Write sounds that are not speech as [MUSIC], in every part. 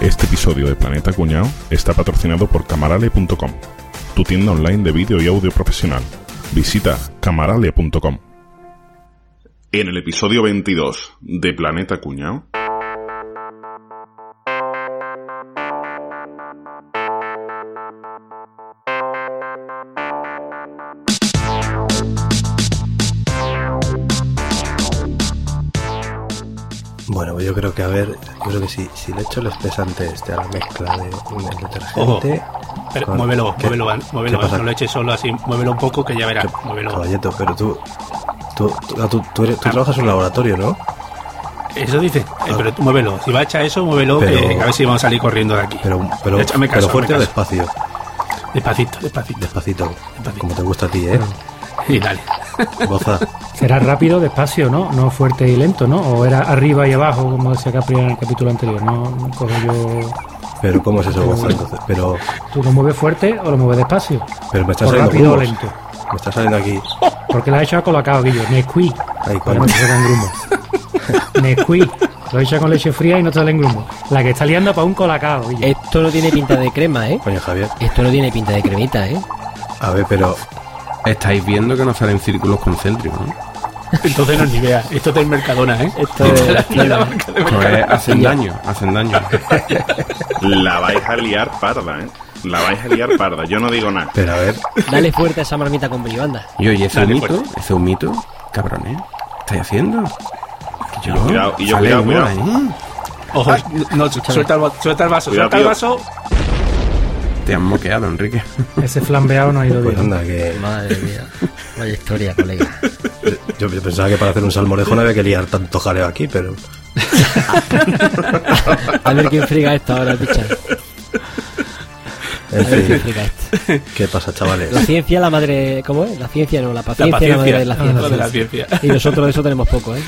Este episodio de Planeta Cuñado está patrocinado por camarale.com, tu tienda online de vídeo y audio profesional. Visita camarale.com. En el episodio 22 de Planeta Cuñado. Yo creo que a ver, yo creo que si, si le echo el espesante este a la mezcla de, Ojo. detergente. Pero con- muévelo, ¿qué- muévelo, muévelo, qué no lo eches solo así, muévelo un poco que ya verás, ¿Qué- muévelo. Caballeto, pero tú, tú, tú, tú, tú eres- tú Ah. trabajas en un laboratorio, ¿no? Eso dice, eh, pero tú muévelo, si va a echar eso, muévelo, Pero- que a ver si vamos a salir corriendo de aquí. Pero, pero, caso, pero fuerte o despacio, Despacito, despacito. despacito, Despacito. como te gusta a ti, ¿eh? Y dale. Goza. Será rápido, despacio, ¿no? No fuerte y lento, ¿no? O era arriba y abajo, como decía Capri en el capítulo anterior, ¿no? no cojo yo... Pero ¿cómo es eso, goza? Entonces, pero, ¿Tú lo mueves fuerte o lo mueves despacio? pero me está O saliendo rápido o lento. Me está saliendo aquí. Porque la has hecho a colacao, Guillo. Que no coño. te salgan grumos. [LAUGHS] Nesquik. Lo he hecho con leche fría y no te salen grumos. La que está liando para un colacao, Guillo. Esto no tiene pinta de crema, ¿eh? Coño, Javier. Esto no tiene pinta de cremita, ¿eh? A ver, pero Estáis viendo que no salen círculos concéntricos, ¿no? Entonces no es ni vea, esto es del Mercadona, ¿eh? Esto es- la- la marca de Esto Mercadona. es- hacen daño, hacen daño. [LAUGHS] La vais a liar parda, ¿eh? La vais a liar parda. Yo no digo nada. pero a ver, Dale fuerte a esa marmita con brillo, anda. Y oye, ese Dale, humito, fuerte. ese humito, cabrones, ¿qué estáis haciendo? Que yo, Cuidado, y yo, cuidado, cuidado. ¿eh? Ojo, no, suelta el, va- suelta el vaso, Cuidado, suelta el vaso. Te han moqueado, Enrique. [LAUGHS] Ese flambeado no ha ido pues bien. anda, que Madre mía. Vaya historia, colega. yo, yo pensaba que para hacer un salmorejo no había que liar tanto jaleo aquí, pero [LAUGHS] A ver quién friga esto ahora, picha. en A ver quién fin, friga esto. ¿qué pasa, chavales? La ciencia, la madre. ¿Cómo es? La ciencia no, la La paciencia, paciencia, la madre de la la ciencia. de la ciencia. Y nosotros de eso tenemos poco, ¿eh?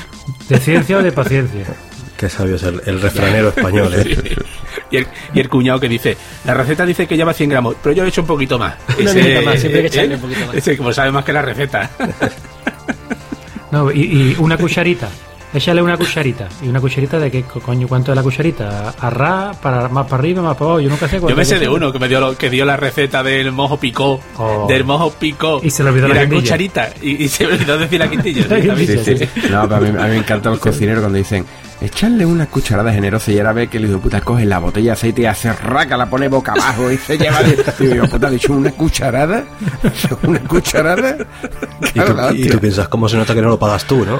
¿De ciencia o de paciencia? Qué sabio es el, el refranero español, ¿eh? Y el, y el cuñado que dice, la receta dice que lleva 100 gramos, pero yo he hecho un poquito más. Una minita más, siempre hay que echarle un poquito más. Ese como sabe más que la receta. [LAUGHS] No, y, y una cucharita. Échale una cucharita. ¿Y una cucharita de qué co- coño? ¿Cuánto es la cucharita? ¿A ra? Para, ¿Más para arriba? ¿Más para abajo? Yo nunca sé Yo me sé de uno que me dio lo- que dio la receta del mojo picó. Oh. Del mojo picó. Y se le olvidó la la quintilla. cucharita. Y, y se me olvidó decir la quintilla. [LAUGHS] La sí, Sí, sí. No, pero a mí, a mí me encantan los cocineros cuando dicen, echarle una cucharada generosa y ahora ve que el hijo puta coge la botella de aceite y hace raca, la pone boca abajo y se lleva... de- Y digo, puta, ¿le echo una cucharada? [LAUGHS] ¿Una cucharada? Y tú, la y tú piensas, ¿cómo se nota que no lo pagas tú, no?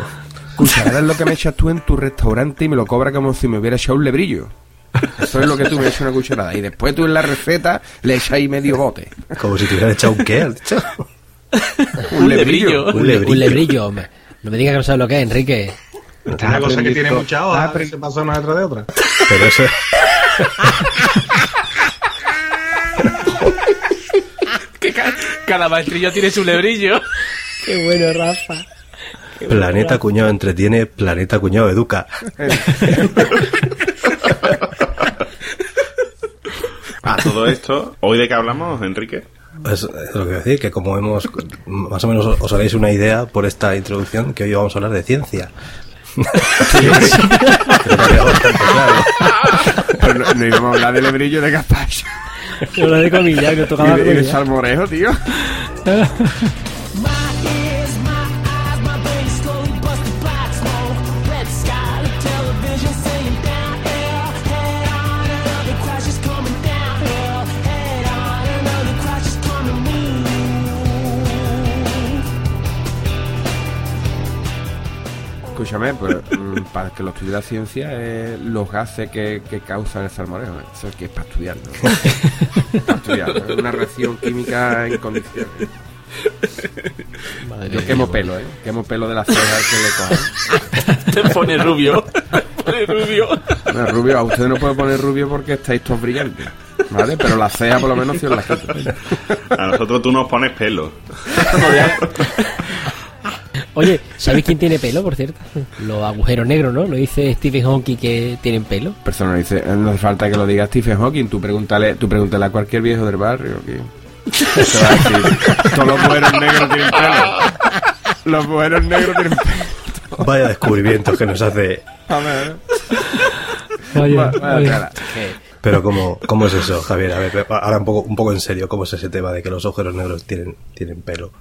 Cucharada es lo que me echas tú en tu restaurante y me lo cobra como si me hubiera echado un lebrillo. Eso es lo que tú me echas una cucharada. Y después tú en la receta le echas ahí medio bote. Como si te hubieran echado un qué, has dicho? Un lebrillo. Un Un lebrillo. lebrillo, hombre. No me digas que no sabes lo que es, Enrique. Una cosa que tiene mucha hoja, aprendido- se pasa una detrás de otra. Pero eso [LAUGHS] Que ca- cada maestrillo tiene su lebrillo. Qué bueno, Rafa. Planeta Cuñado entretiene, Planeta Cuñado educa. [LAUGHS] A todo esto, ¿hoy de qué hablamos, Enrique? Es, es lo que voy a decir, que como hemos, más o menos os, haréis una idea por esta introducción, que hoy vamos a hablar de ciencia. Pero no, no íbamos a hablar de lebrillo de. Yo lo de comillas, que Y tocaba de, y de salmorejo, tío. [LAUGHS] Escúchame, pues mm, para que lo estudie la ciencia, eh, los gases que, que causan el salmorejo, ¿eh? eso es que es para estudiarlo. ¿no? [LAUGHS] para estudiarlo, es una reacción química en condiciones. Yo quemo pelo, ¿eh? Quemo pelo de la ceja que le cojan. Te pone rubio. Pone rubio. Bueno, rubio, a usted no puede poner rubio porque estáis todos brillantes, ¿vale? Pero la ceja por lo menos sí os la quito. A nosotros tú nos pones pelo. [LAUGHS] [LAUGHS] Oye, ¿sabéis quién tiene pelo, por cierto? Los agujeros negros, ¿no? Lo dice Stephen Hawking que tienen pelo. Persona dice, no hace falta que lo diga Stephen Hawking, tú pregúntale, tú pregúntale a cualquier viejo del barrio que Te va a decir, todos los mujeres negros tienen pelo. Los mujeres negros tienen pelo. Vaya descubrimientos que nos hace. A ver, Vaya, va- vaya vaya. tela. Pero ¿cómo, ¿cómo es eso, Javier? A ver, ahora un poco, un poco en serio, ¿cómo es ese tema de que los agujeros negros tienen, tienen pelo?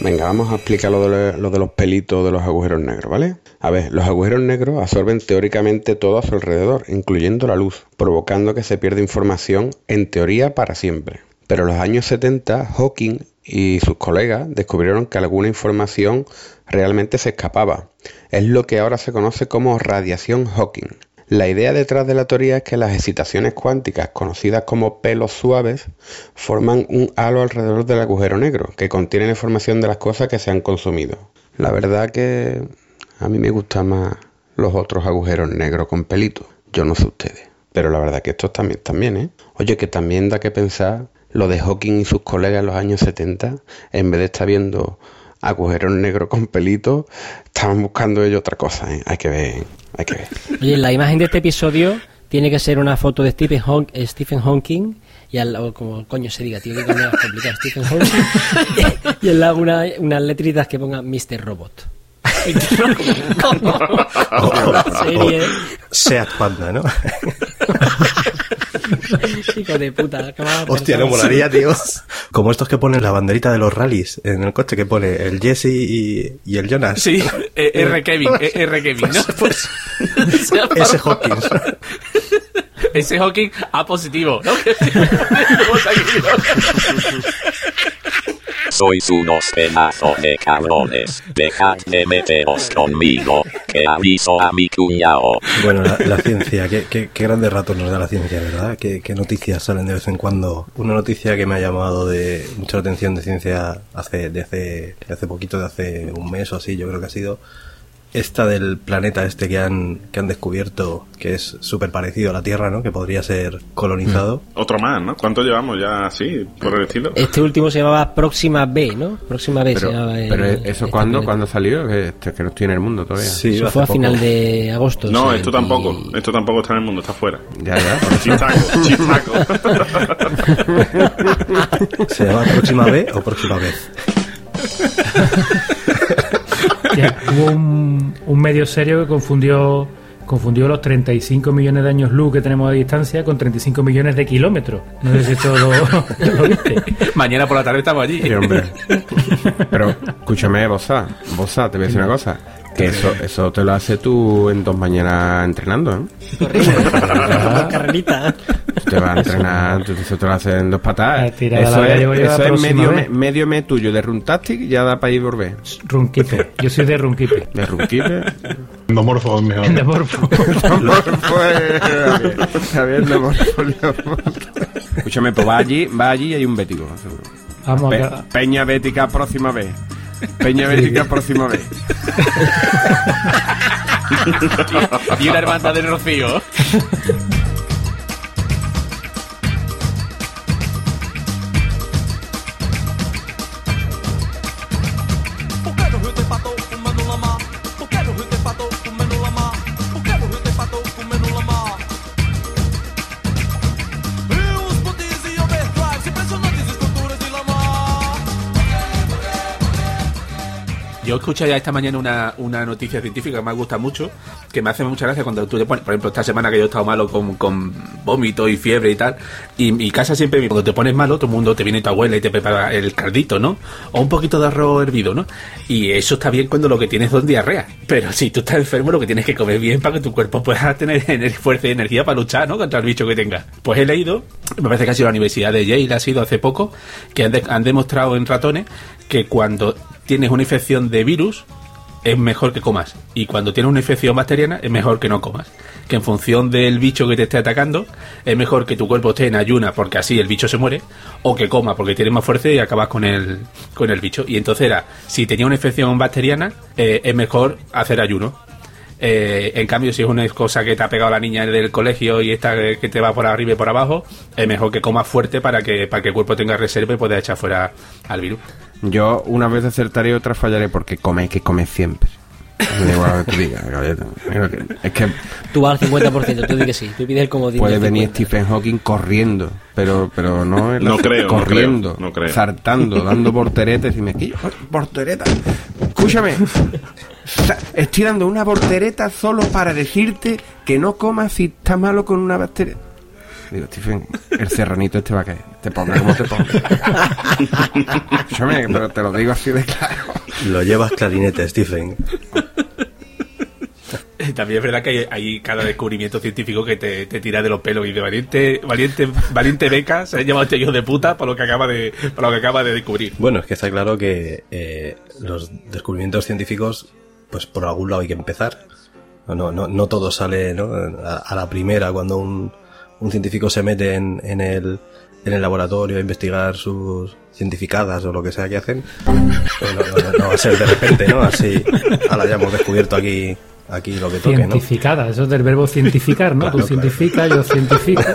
Venga, vamos a explicar lo de, lo de los pelitos de los agujeros negros, ¿vale? A ver, los agujeros negros absorben teóricamente todo a su alrededor, incluyendo la luz, provocando que se pierda información en teoría para siempre. Pero en los años 70, Hawking y sus colegas descubrieron que alguna información realmente se escapaba. Es lo que ahora se conoce como radiación Hawking. La idea detrás de la teoría es que las excitaciones cuánticas, conocidas como pelos suaves, forman un halo alrededor del agujero negro, que contiene la información de las cosas que se han consumido. La verdad que a mí me gustan más los otros agujeros negros con pelitos. Yo no sé ustedes. Pero la verdad que estos también, también, ¿eh? Oye, que también da que pensar lo de Hawking y sus colegas en los años 70, en vez de estar viendo agujeros negros con pelitos, estaban buscando ellos otra cosa, ¿eh? Hay que ver, hay que ver. Oye, la imagen de este episodio tiene que ser una foto de Stephen, Hawk- eh, Stephen Hawking y al lado, como coño se diga, tío, que coño es complicado, Stephen Hawking [LAUGHS] y al lado una, unas letritas que pongan Mr. Robot. [LAUGHS] [LAUGHS] Como la serie, Seat Panda, ¿no? [LAUGHS] hijo de puta. acababa de Hostia, no molaría, tío. Como estos que ponen la banderita de los rallies en el coche, que pone el Jesse y, y el Jonas. Sí, eh, R. Kevin, eh, R. Kevin, ¿no? [LAUGHS] Pues, [LAUGHS] Ese Hawkins. ese Hawking A positivo, ¿no? Sois unos pedazos de cabrones. Dejad de meteros conmigo, que aviso a mi cuñado. Bueno, la, ciencia, qué, qué, qué grandes ratos nos da la ciencia, ¿verdad? ¿Qué, qué noticias salen de vez en cuando. Una noticia que me ha llamado de mucha atención de ciencia hace, de hace, hace poquito, de hace un mes o así, yo creo que ha sido esta del planeta este que han, que han descubierto, que es súper parecido a la Tierra, ¿no? Que podría ser colonizado. Otro más, ¿no? ¿Cuánto llevamos ya así, por el estilo? Este último se llamaba Próxima B, ¿no? Próxima B se Pero, llamaba. el- pero ¿eso este cuándo, planeta. cuándo salió? Que, este- que no estoy en el mundo todavía. Sí, Eso fue a poco. final de agosto. No, esto y- tampoco. Esto tampoco está en el mundo, está fuera. Ya, ya. [LAUGHS] Chistaco, chistaco. [LAUGHS] ¿Se llama Próxima B o Próxima vez? [LAUGHS] [LAUGHS] Ya, hubo un, un medio serio que confundió confundió los 35 millones de años luz que tenemos de distancia con 35 millones de kilómetros. No sé si esto lo, [LAUGHS] lo viste. Mañana por la tarde estamos allí. Sí, hombre. [LAUGHS] Pero escúchame, Bosa, Bosa, te voy a decir una cosa. Que eso, eso te lo haces tú en dos mañanas entrenando, ¿eh? [LAUGHS] Carrerita. Te vas a entrenar, eso te lo haces en dos patadas. Eso es, eso es medio, me- medio mes tuyo de Runtastic, ya da para ir y volver. Runkeeper. Yo soy de Runkeeper. De Runkeeper. Endomorfo es mejor. De Morfo. [LAUGHS] Javier, Endomorfo, Endomorfo. Escúchame, pues va allí, va allí y hay un bético. seguro. Vamos Pe-. Peña Bética próxima vez. Peña Bética próxima vez. [LAUGHS] Y una hermandad del Rocío. Yo escuché ya esta mañana una, una noticia científica que me gusta mucho, que me hace mucha gracia cuando tú te pones, por ejemplo, esta semana que yo he estado malo con, con vómito y fiebre y tal, y mi casa siempre, cuando te pones malo, todo el mundo te viene tu abuela y te prepara el caldito, ¿no? O un poquito de arroz hervido, ¿no? Y eso está bien cuando lo que tienes son diarrea. Pero si tú estás enfermo, lo que tienes que comer bien para que tu cuerpo pueda tener [LAUGHS] ener- fuerza y energía para luchar, ¿no? Contra el bicho que tengas. Pues he leído, me parece que ha sido la Universidad de Yale, ha sido hace poco, que han, han demostrado en ratones que cuando tienes una infección de virus, es mejor que comas. Y cuando tienes una infección bacteriana, es mejor que no comas. Que en función del bicho que te esté atacando, es mejor que tu cuerpo esté en ayuna porque así el bicho se muere, o que coma porque tienes más fuerza y acabas con el, con el bicho. Y entonces era, si tenía una infección bacteriana, eh, es mejor hacer ayuno. Eh, en cambio, si es una cosa que te ha pegado la niña del colegio y esta que que te va por arriba y por abajo, es mejor que comas fuerte para que, para que el cuerpo tenga reserva y pueda echar fuera al virus. Yo una vez acertaré y otra fallaré porque come, que comer siempre. Me da igual lo que tú digas, Galleta. Mira que- Es que Tú vas al 50%, tú di que sí. Tú pides el comodín. puede venir 50. Stephen Hawking corriendo, pero pero no, en la- No creo, no corriendo, creo, no creo. saltando, dando porteretes y me quillo, portereta. Escúchame. Estoy dando una voltereta solo para decirte que no comas si está malo con una bacteria. Digo, Stephen, el serranito este va a caer. Te ponga como te ponga. [LAUGHS] Escúchame, pero te lo digo así de claro. Lo llevas clarinete, Stephen. También es verdad que hay, hay cada descubrimiento científico que te, te tira de los pelos y de valiente, valiente, valiente beca se ha llevado este hijo de puta por lo que acaba de, por lo que acaba de descubrir. Bueno, es que está claro que eh, los descubrimientos científicos, pues por algún lado hay que empezar. No, no, no todo sale ¿no? a, a la primera cuando un, un científico se mete en, en, el, en el laboratorio a investigar sus cientificadas o lo que sea que hacen. Pues no, no- no va a ser de repente, ¿no? Así, ahora ya hemos descubierto aquí, aquí lo que toque, ¿no? Cientificada, eso es del verbo cientificar, ¿no? Claro, Tú cientificas, yo cientifico. [LAUGHS]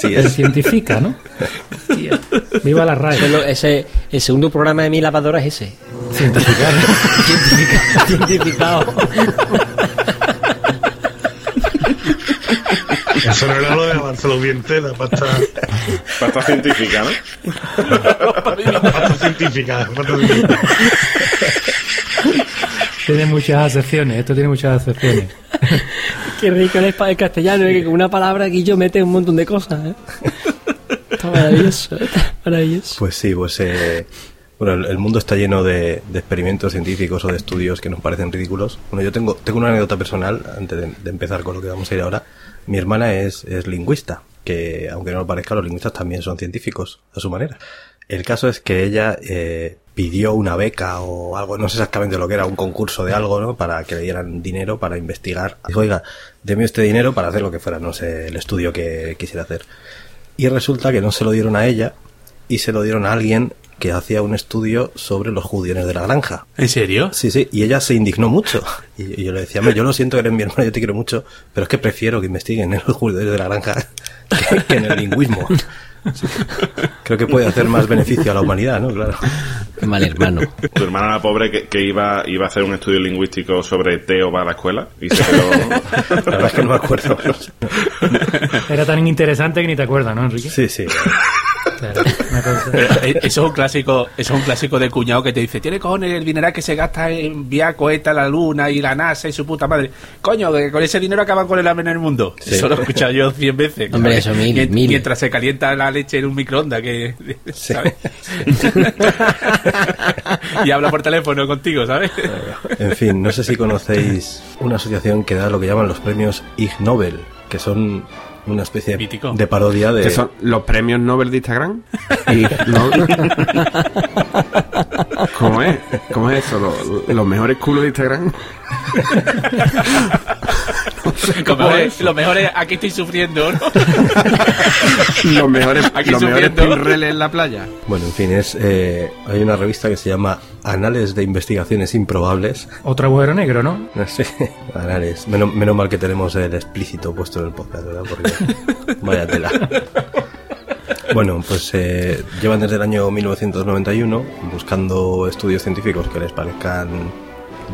Sí, Él es. cientifica, ¿no? Hostia. Viva la RAE. lo- ese, el segundo programa de mi lavadora es ese. Cientificar. [LAUGHS] Cientificado. Eso no era lo de lavárselo bien tela, pasta, Pasta científica, ¿no? pasta científica. Pasta científica. Tiene muchas acepciones, esto tiene muchas acepciones. Qué rico el, el castellano, ¿eh? que con una palabra aquí yo mete un montón de cosas. ¿eh? Está maravilloso, está maravilloso. Pues sí, pues eh, bueno, el, el mundo está lleno de, de experimentos científicos o de estudios que nos parecen ridículos. Bueno, yo tengo, tengo una anécdota personal antes de, de empezar con lo que vamos a ir ahora. Mi hermana es, es lingüista, que aunque no lo parezca, los lingüistas también son científicos a su manera. El caso es que ella eh, pidió una beca o algo, no sé exactamente lo que era, un concurso de algo, ¿no? Para que le dieran dinero para investigar. Dijo, oiga, deme este dinero para hacer lo que fuera, no sé, el estudio que quisiera hacer. Y resulta que no se lo dieron a ella y se lo dieron a alguien que hacía un estudio sobre los judiones de la granja. ¿En serio? Sí, sí, y ella se indignó mucho. Y, y yo le decía, "Hombre, yo lo siento, eres mi hermano, yo te quiero mucho, pero es que prefiero que investiguen en los judiones de la granja que, que en el lingüismo. Sí. Creo que puede hacer más beneficio a la humanidad, ¿no? Claro. Qué mal hermano. Tu hermana la pobre que, que iba, iba a hacer un estudio lingüístico sobre Teo va a la escuela y se quedó... La verdad es que no me acuerdo. Era tan interesante que ni te acuerdas, ¿no, Enrique? Sí, sí. Claro, eh, eso es un clásico, eso es un clásico de cuñado que te dice, tiene cojones el dinero que se gasta en enviar cohetes a la luna y la NASA y su puta madre. Coño, que con ese dinero acaban con el hambre en el mundo. Sí. Eso lo he escuchado yo cien veces. Hombre, ¿sabes? eso mil, Mien- mil. Mientras se calienta la leche en un microondas, que, Sí. ¿sabes? [LAUGHS] y habla por teléfono contigo, ¿sabes? En fin, no sé si conocéis una asociación que da lo que llaman los premios Ig Nobel, que son una especie Mítico. de parodia de... ¿Qué son los premios Nobel de Instagram? Y, [LAUGHS] ¿no? ¿Cómo es? ¿Cómo es eso? ¿Los, los mejores culos de Instagram? [LAUGHS] [LAUGHS] Es, lo mejor es aquí estoy sufriendo, ¿no? [LAUGHS] Los mejores, [LAUGHS] Aquí los mejores sufriendo. pinreles en la playa. Bueno, en fin, es eh, hay una revista que se llama Anales de Investigaciones Improbables. Otro agujero negro, ¿no? No sé, anales. Menos, menos mal que tenemos el explícito puesto en el podcast, ¿verdad? Porque vaya tela. Bueno, pues eh, llevan desde el año 1991 buscando estudios científicos que les parezcan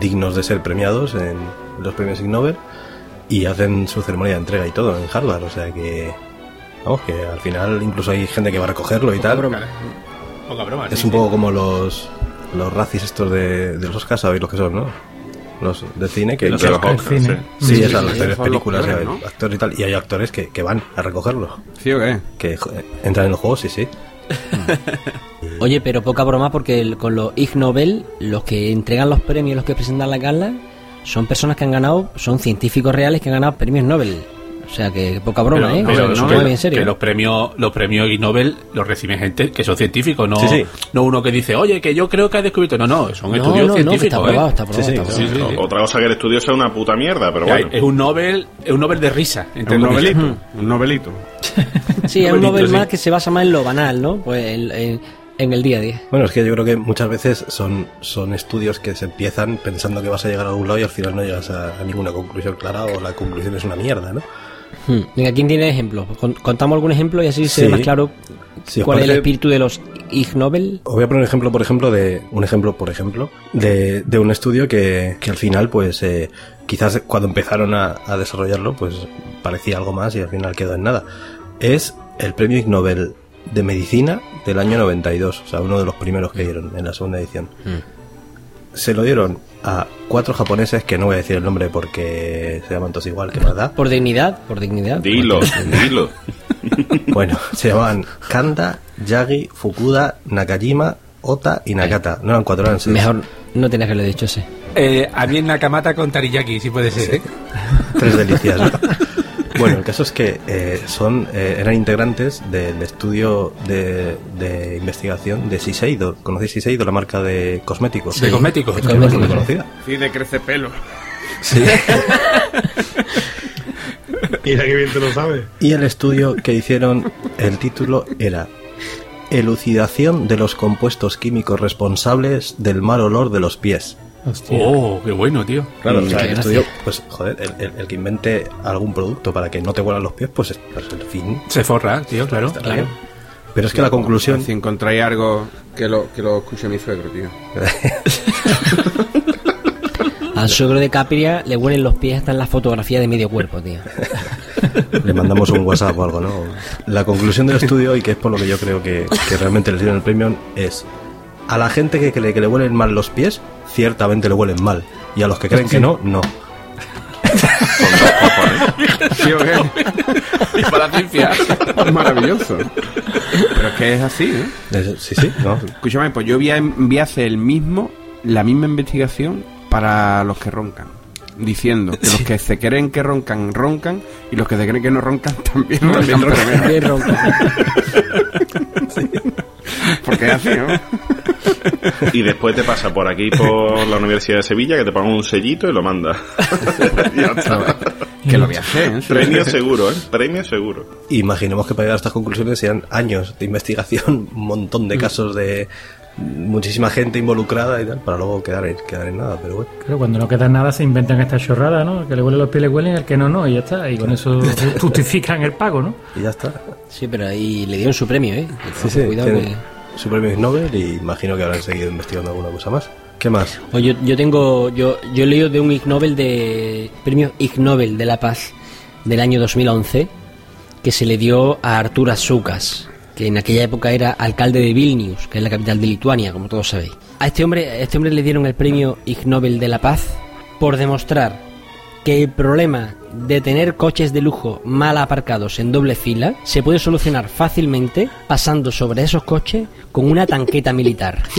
dignos de ser premiados en los premios Ig Nobel y hacen su ceremonia de entrega y todo en Harvard, o sea que vamos que al final incluso hay gente que va a recogerlo y tal. Poca broma. Es sí, un sí. poco como los los racis estos de, de los Oscars, sabéis lo que son, ¿no? Los de cine que, que- los El cine. sí. Sí, Sí, es a sí, las son los películas, peores. ¿no? actores y tal, y hay actores que, que van a recogerlo, ¿Sí o qué? que entran en los juegos, sí, sí. [LAUGHS] Oye, pero poca broma porque el- con los Ig Nobel, los que entregan los premios, los que presentan la gala, son personas que han ganado, son científicos reales que han ganado premios Nobel. O sea que poca broma, Pero- ¿eh? pero O sea, no, se que- toma bien en serio. que los premios los premios Ig Nobel los reciben gente que son científicos, no, Sí, sí. no uno que dice, oye, que yo creo que ha descubierto. No, no, son no, estudios no, no, que científicos. ¿eh? está aprobado. Sí, sí, está sí, aprobado. sí, sí. Otra cosa que el estudio sea una puta mierda, pero bueno. Es un Nobel, es un Nobel de risa. entre [LAUGHS] Un novelito. Un novelito. Sí, es un Nobel sí. más que se basa más en lo banal, ¿no? Pues en, en- en el día a día. Bueno, es que yo creo que muchas veces son, son estudios que se empiezan pensando que vas a llegar a algún lado y al final no llegas a, a ninguna conclusión clara o la conclusión es una mierda, ¿no? Hmm. Venga, ¿quién tiene ejemplos? Con- Contamos algún ejemplo y así se Sí. ve más claro cuál es el espíritu de los Ig Nobel. Os voy a poner un ejemplo, por ejemplo, de un ejemplo, por ejemplo, de, de un estudio que, que al final, pues, eh, quizás cuando empezaron a, a desarrollarlo, pues parecía algo más y al final quedó en nada. Es el premio Ig Nobel de medicina del año 92, o sea, uno de los primeros que dieron en la segunda edición. se lo dieron a cuatro japoneses que no voy a decir el nombre porque se llaman todos igual, que verdad. Por dignidad, por dignidad. Dilo, dilo. [LAUGHS] Bueno, se llamaban Kanda, Yagi, Fukuda, Nakajima, Ota y Nakata. No eran cuatro, eran seis. Mejor no tenías que lo dicho ese. Eh, a mí en Nakamata con Tariyaki, si puede ser. ¿eh? Tres delicias. ¿no? [LAUGHS] Bueno, el caso es que eh, son eh, eran integrantes del estudio de, de investigación de Shiseido. ¿Conocéis Shiseido, la marca de cosméticos? De cosméticos. Es bastante conocida. Sí, de crece pelo. Sí. [LAUGHS] Mira que bien te lo sabes. Y el estudio que hicieron, el título era Elucidación de los compuestos químicos responsables del mal olor de los pies. Hostia. Oh, qué bueno, tío. Claro, o sea, qué el estudio, pues joder, el, el- el que invente algún producto para que no te huelan los pies, pues, es- pues el fin. Se forra, tío, claro. está bien. Pero es que la conclusión, Si encontráis algo que lo, que lo escuche mi suegro, tío. [LAUGHS] Al suegro de Capria le huelen los pies hasta en la fotografía de medio cuerpo, tío. le mandamos un WhatsApp o algo, ¿no? La conclusión del estudio, y que es por lo que yo creo que, que realmente les dieron el premio, es a la gente que cree que le huelen mal los pies, ciertamente le huelen mal. Y a los que creen que no, no. ¿Sí o qué? Y para la ciencia. Maravilloso. Pero es que es así, ¿eh? Es- Sí, sí, no. Escúchame, pues yo voy a, voy a hacer el mismo, la misma investigación para los que roncan. Diciendo que los que se creen que roncan, roncan, y los que se creen que no roncan también roncan. pero menos. Bien ronca. Porque es así, ¿no? Y después te pasa por aquí por la Universidad de Sevilla que te pagan un sellito y lo manda. [LAUGHS] ya está. Que lo voy a hacer, ¿eh? Premio seguro, ¿eh? Premio seguro. Imaginemos que para llegar a estas conclusiones sean años de investigación, un montón de casos de muchísima gente involucrada y tal, para luego quedar en, quedar en nada, pero bueno. Claro, cuando no queda nada se inventan esta chorrada, ¿no? El que le huele los pies le huelen, el que no, no, y ya está. Y con eso justifican el pago, ¿no? Y ya está. Sí, pero ahí le dieron su premio, ¿eh? Sí, sí, Cuidado que... su premio Nobel y imagino que habrán seguido investigando alguna cosa más. ¿Qué más? Pues yo, yo tengo, yo, yo de un Ig Nobel de, premio Ig Nobel de la Paz del año 2011, que se le dio a Artur Azukas, que en aquella época era alcalde de Vilnius, que es la capital de Lituania, como todos sabéis. A este hombre, a este hombre le dieron el premio Ig Nobel de la Paz por demostrar que el problema de tener coches de lujo mal aparcados en doble fila se puede solucionar fácilmente pasando sobre esos coches con una tanqueta militar. [LAUGHS]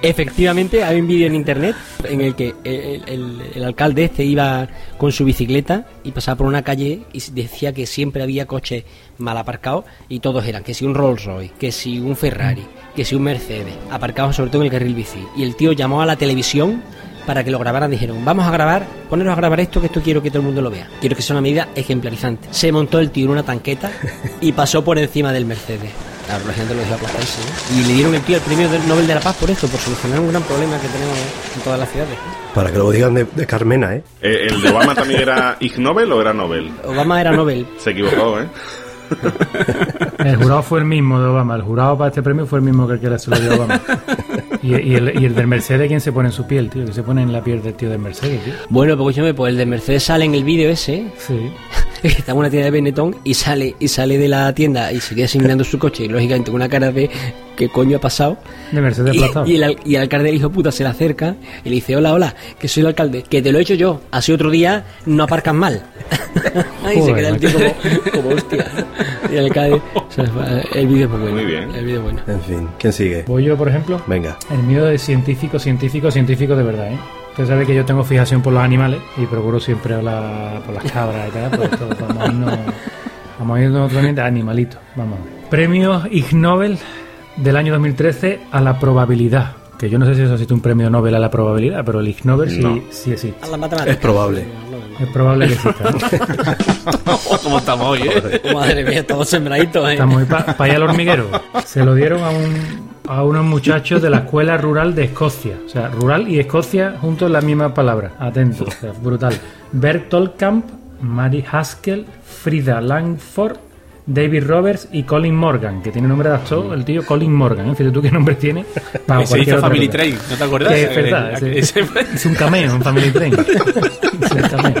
Efectivamente, hay un vídeo en internet en el que el, el- el alcalde este iba con su bicicleta y pasaba por una calle y decía que siempre había coches mal aparcados y todos eran que si un Rolls Royce, que si un Ferrari, que si un Mercedes, aparcados sobre todo en el carril bici. Y el tío llamó a la televisión para que lo grabaran. Dijeron, vamos a grabar, poneros a grabar esto, que esto quiero que todo el mundo lo vea. Quiero que sea una medida ejemplarizante. Se montó el tío en una tanqueta [LAUGHS] y pasó por encima del Mercedes. Claro, la gente lo dejó aplastarse, ¿no? Y le dieron el tío el premio del Nobel de la Paz por esto, por solucionar un gran problema que tenemos en todas las ciudades. Para que lo digan de, de Carmena, ¿eh? Eh, ¿El de Obama también era [LAUGHS] Ig Nobel o era Nobel? Obama era Nobel. [LAUGHS] Se equivocó, ¿eh? El jurado fue el mismo de Obama. El jurado para este premio fue el mismo que el que se lo dio Obama. Y, y el, y el del Mercedes, ¿quién se pone en su piel, tío? Que se pone en la piel del tío del Mercedes, tío. Bueno, pues escúchame, pues el de Mercedes sale en el vídeo ese, Sí. Está en una tienda de Benetton y sale y sale de la tienda y se queda así mirando su coche y lógicamente con una cara de ¿qué coño ha pasado? De Mercedes Y, y el, y el alcalde, el hijo puta, se le acerca y le dice, hola, hola, que soy el alcalde, que te lo he hecho yo, así otro día no aparcan mal. [LAUGHS] y se queda el tío como, como hostia. Y el alcalde, o sea, el vídeo es muy bueno. Muy bien. El vídeo es bueno. En fin, ¿quién sigue? Voy yo, por ejemplo. Venga. El mío es científico, científico, científico de verdad, ¿eh? Usted sabe que yo tengo fijación por los animales y procuro siempre hablar por las cabras y tal. Pues esto, vamos a irnos, vamos a irnos otro ambiente, animalitos. Vamos a ver. Premio Ig Nobel del año 2013 a la probabilidad. Que yo no sé si eso existe un premio Nobel a la probabilidad, pero el Ig Nobel sí, No. sí existe. A la matemática. Es probable. Es probable que exista. [LAUGHS] ¿Cómo estamos hoy, eh? Madre mía, todos sembraditos, eh. Estamos para allá al hormiguero. Se lo dieron a, un, a unos muchachos de la escuela rural de Escocia. O sea, rural y Escocia juntos en la misma palabra. Atento, o sea, brutal. Bert Tolkamp, Mary Haskell, Frida Langford, David Roberts y Colin Morgan, que tiene nombre de actor, el tío Colin Morgan. ¿eh? Fíjate tú qué nombre tiene. [LAUGHS] para Se hizo Family cosa. Train, ¿no te acuerdas? Que es verdad, Eh, ese- ese- es un cameo en Family Train. Es un cameo.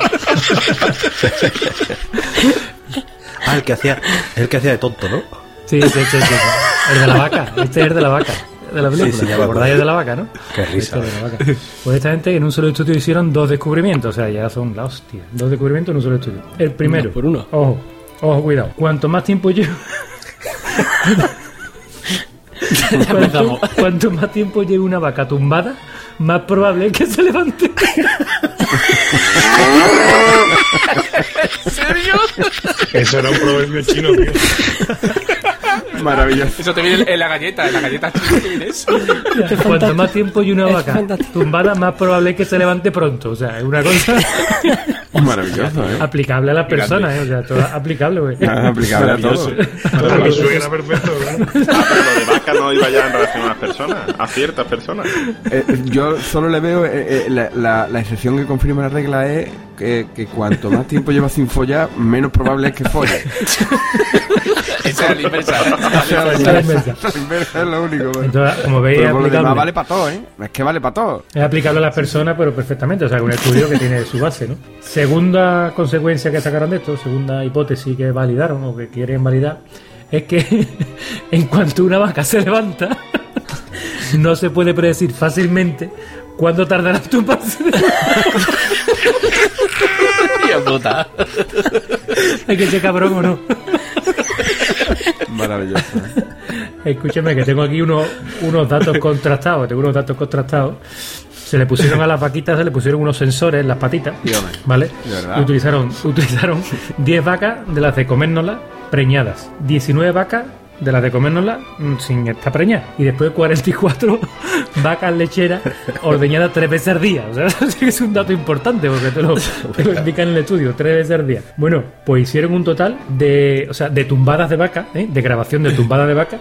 Ah, el que hacía, el que hacía de tonto, ¿no? Sí, sí, sí, sí. El de la vaca. Este es el de la vaca. de la película. Sí, sí, ya ¿Os me acordáis de la vaca, no? Qué risa. historia de la vaca. Pues esta gente en un solo estudio hicieron dos descubrimientos, o sea, ya son la hostia. Dos descubrimientos en un solo estudio. El primero, Uno por uno. ojo, ojo, cuidado. Cuanto más tiempo llevo. [LAUGHS] cuanto, cuanto más tiempo lleve una vaca tumbada, más probable es que se levante. [LAUGHS] Eso era un proverbio chino, tío. Maravilloso. Eso te viene en la galleta, en la galleta china te viene eso. Cuanto más tiempo lleve una vaca tumbada, más probable es que se levante pronto. O sea, es una cosa [LAUGHS] Maravilloso, ¿eh? aplicable a las personas, ¿eh? O sea, todo aplicable, güey. Ah, aplicable a todo. Para mi suegra, perfecto, ¿verdad? Ah, pero lo de vaca no iba ya en relación a las personas, a ciertas personas. Eh, yo solo le veo eh, eh, la, la- la excepción que confirma la regla es que, que cuanto más tiempo llevas sin follar, menos probable es que folle. [LAUGHS] Esa es la inversa. Esa es la inversa. La inversa es lo único. ¿vale? Entonces, como veis, es Pero por lo demás aplicable. vale para todo, ¿eh? Es que vale para todo. Es aplicable a las personas, pero perfectamente. O sea, un estudio que tiene su base, ¿no? Segunda consecuencia que sacaron de esto, segunda hipótesis que validaron o que quieren validar, es que [LAUGHS] en cuanto una vaca se levanta, [LAUGHS] no se puede predecir fácilmente cuándo tardará en tumbarse. [LAUGHS] Tío puta. Hay que ser cabrón o no. Maravilloso. ¿eh? Escúchame, que tengo aquí unos, unos datos contrastados. Tengo unos datos contrastados. Se le pusieron a las vaquitas, se le pusieron unos sensores en las patitas. ¿Vale? Y utilizaron, utilizaron 10 vacas de las de comérnoslas preñadas. 19 vacas de las de comérnoslas mm, sin estar preñadas. Y después 44 [LAUGHS] vacas lecheras ordeñadas tres veces al día. O sea, [LAUGHS] es un dato importante porque te lo, [LAUGHS] te lo indican en el estudio, tres veces al día. Bueno, pues hicieron un total de, o sea, de tumbadas de vaca, ¿eh? de grabación de tumbadas de vaca.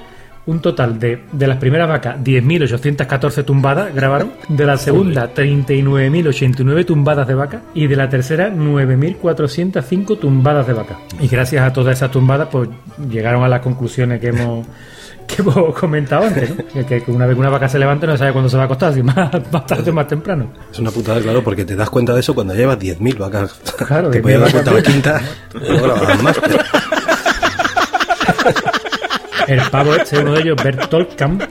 Un total de, de las primeras vacas, 10.814 tumbadas grabaron. De la segunda, 39.089 tumbadas de vaca. Y de la tercera, 9.405 tumbadas de vaca. Y gracias a todas esas tumbadas, pues llegaron a las conclusiones que hemos, [LAUGHS] que hemos comentado antes. ¿no? Que, una vez que una vaca se levanta, no sabe cuándo se va a acostar, si más, [LAUGHS] más tarde o más temprano. Es una putada, claro, porque te das cuenta de eso cuando llevas 10.000 vacas. Claro, te 10.000 puedes dar cuenta la quinta. luego [LAUGHS] grabas más. El pavo este, uno de ellos, Bert Tolkamp,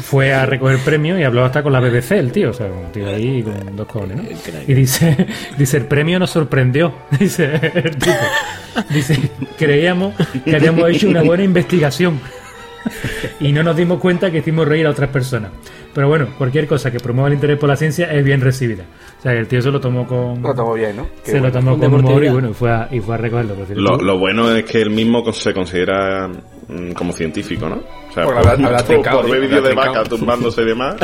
fue a recoger premio y habló hasta con la BBC, el tío. O sea, un tío ahí con dos cojones, ¿no? Y dice, dice, el premio nos sorprendió. [LAUGHS] Dice el tipo. Dice, creíamos que habíamos hecho una buena investigación. Y no nos dimos cuenta que hicimos reír a otras personas. Pero bueno, cualquier cosa que promueva el interés por la ciencia es bien recibida. O sea, que el tío se lo tomó con... Lo tomo bien, ¿no? se lo tomó con humor y bueno, y fue a, y fue a recogerlo. Lo, lo bueno es que él mismo se considera como científico, ¿no? O sea, Por por, por- trincado, por ver vídeos de vaca tumbándose y demás. [LAUGHS]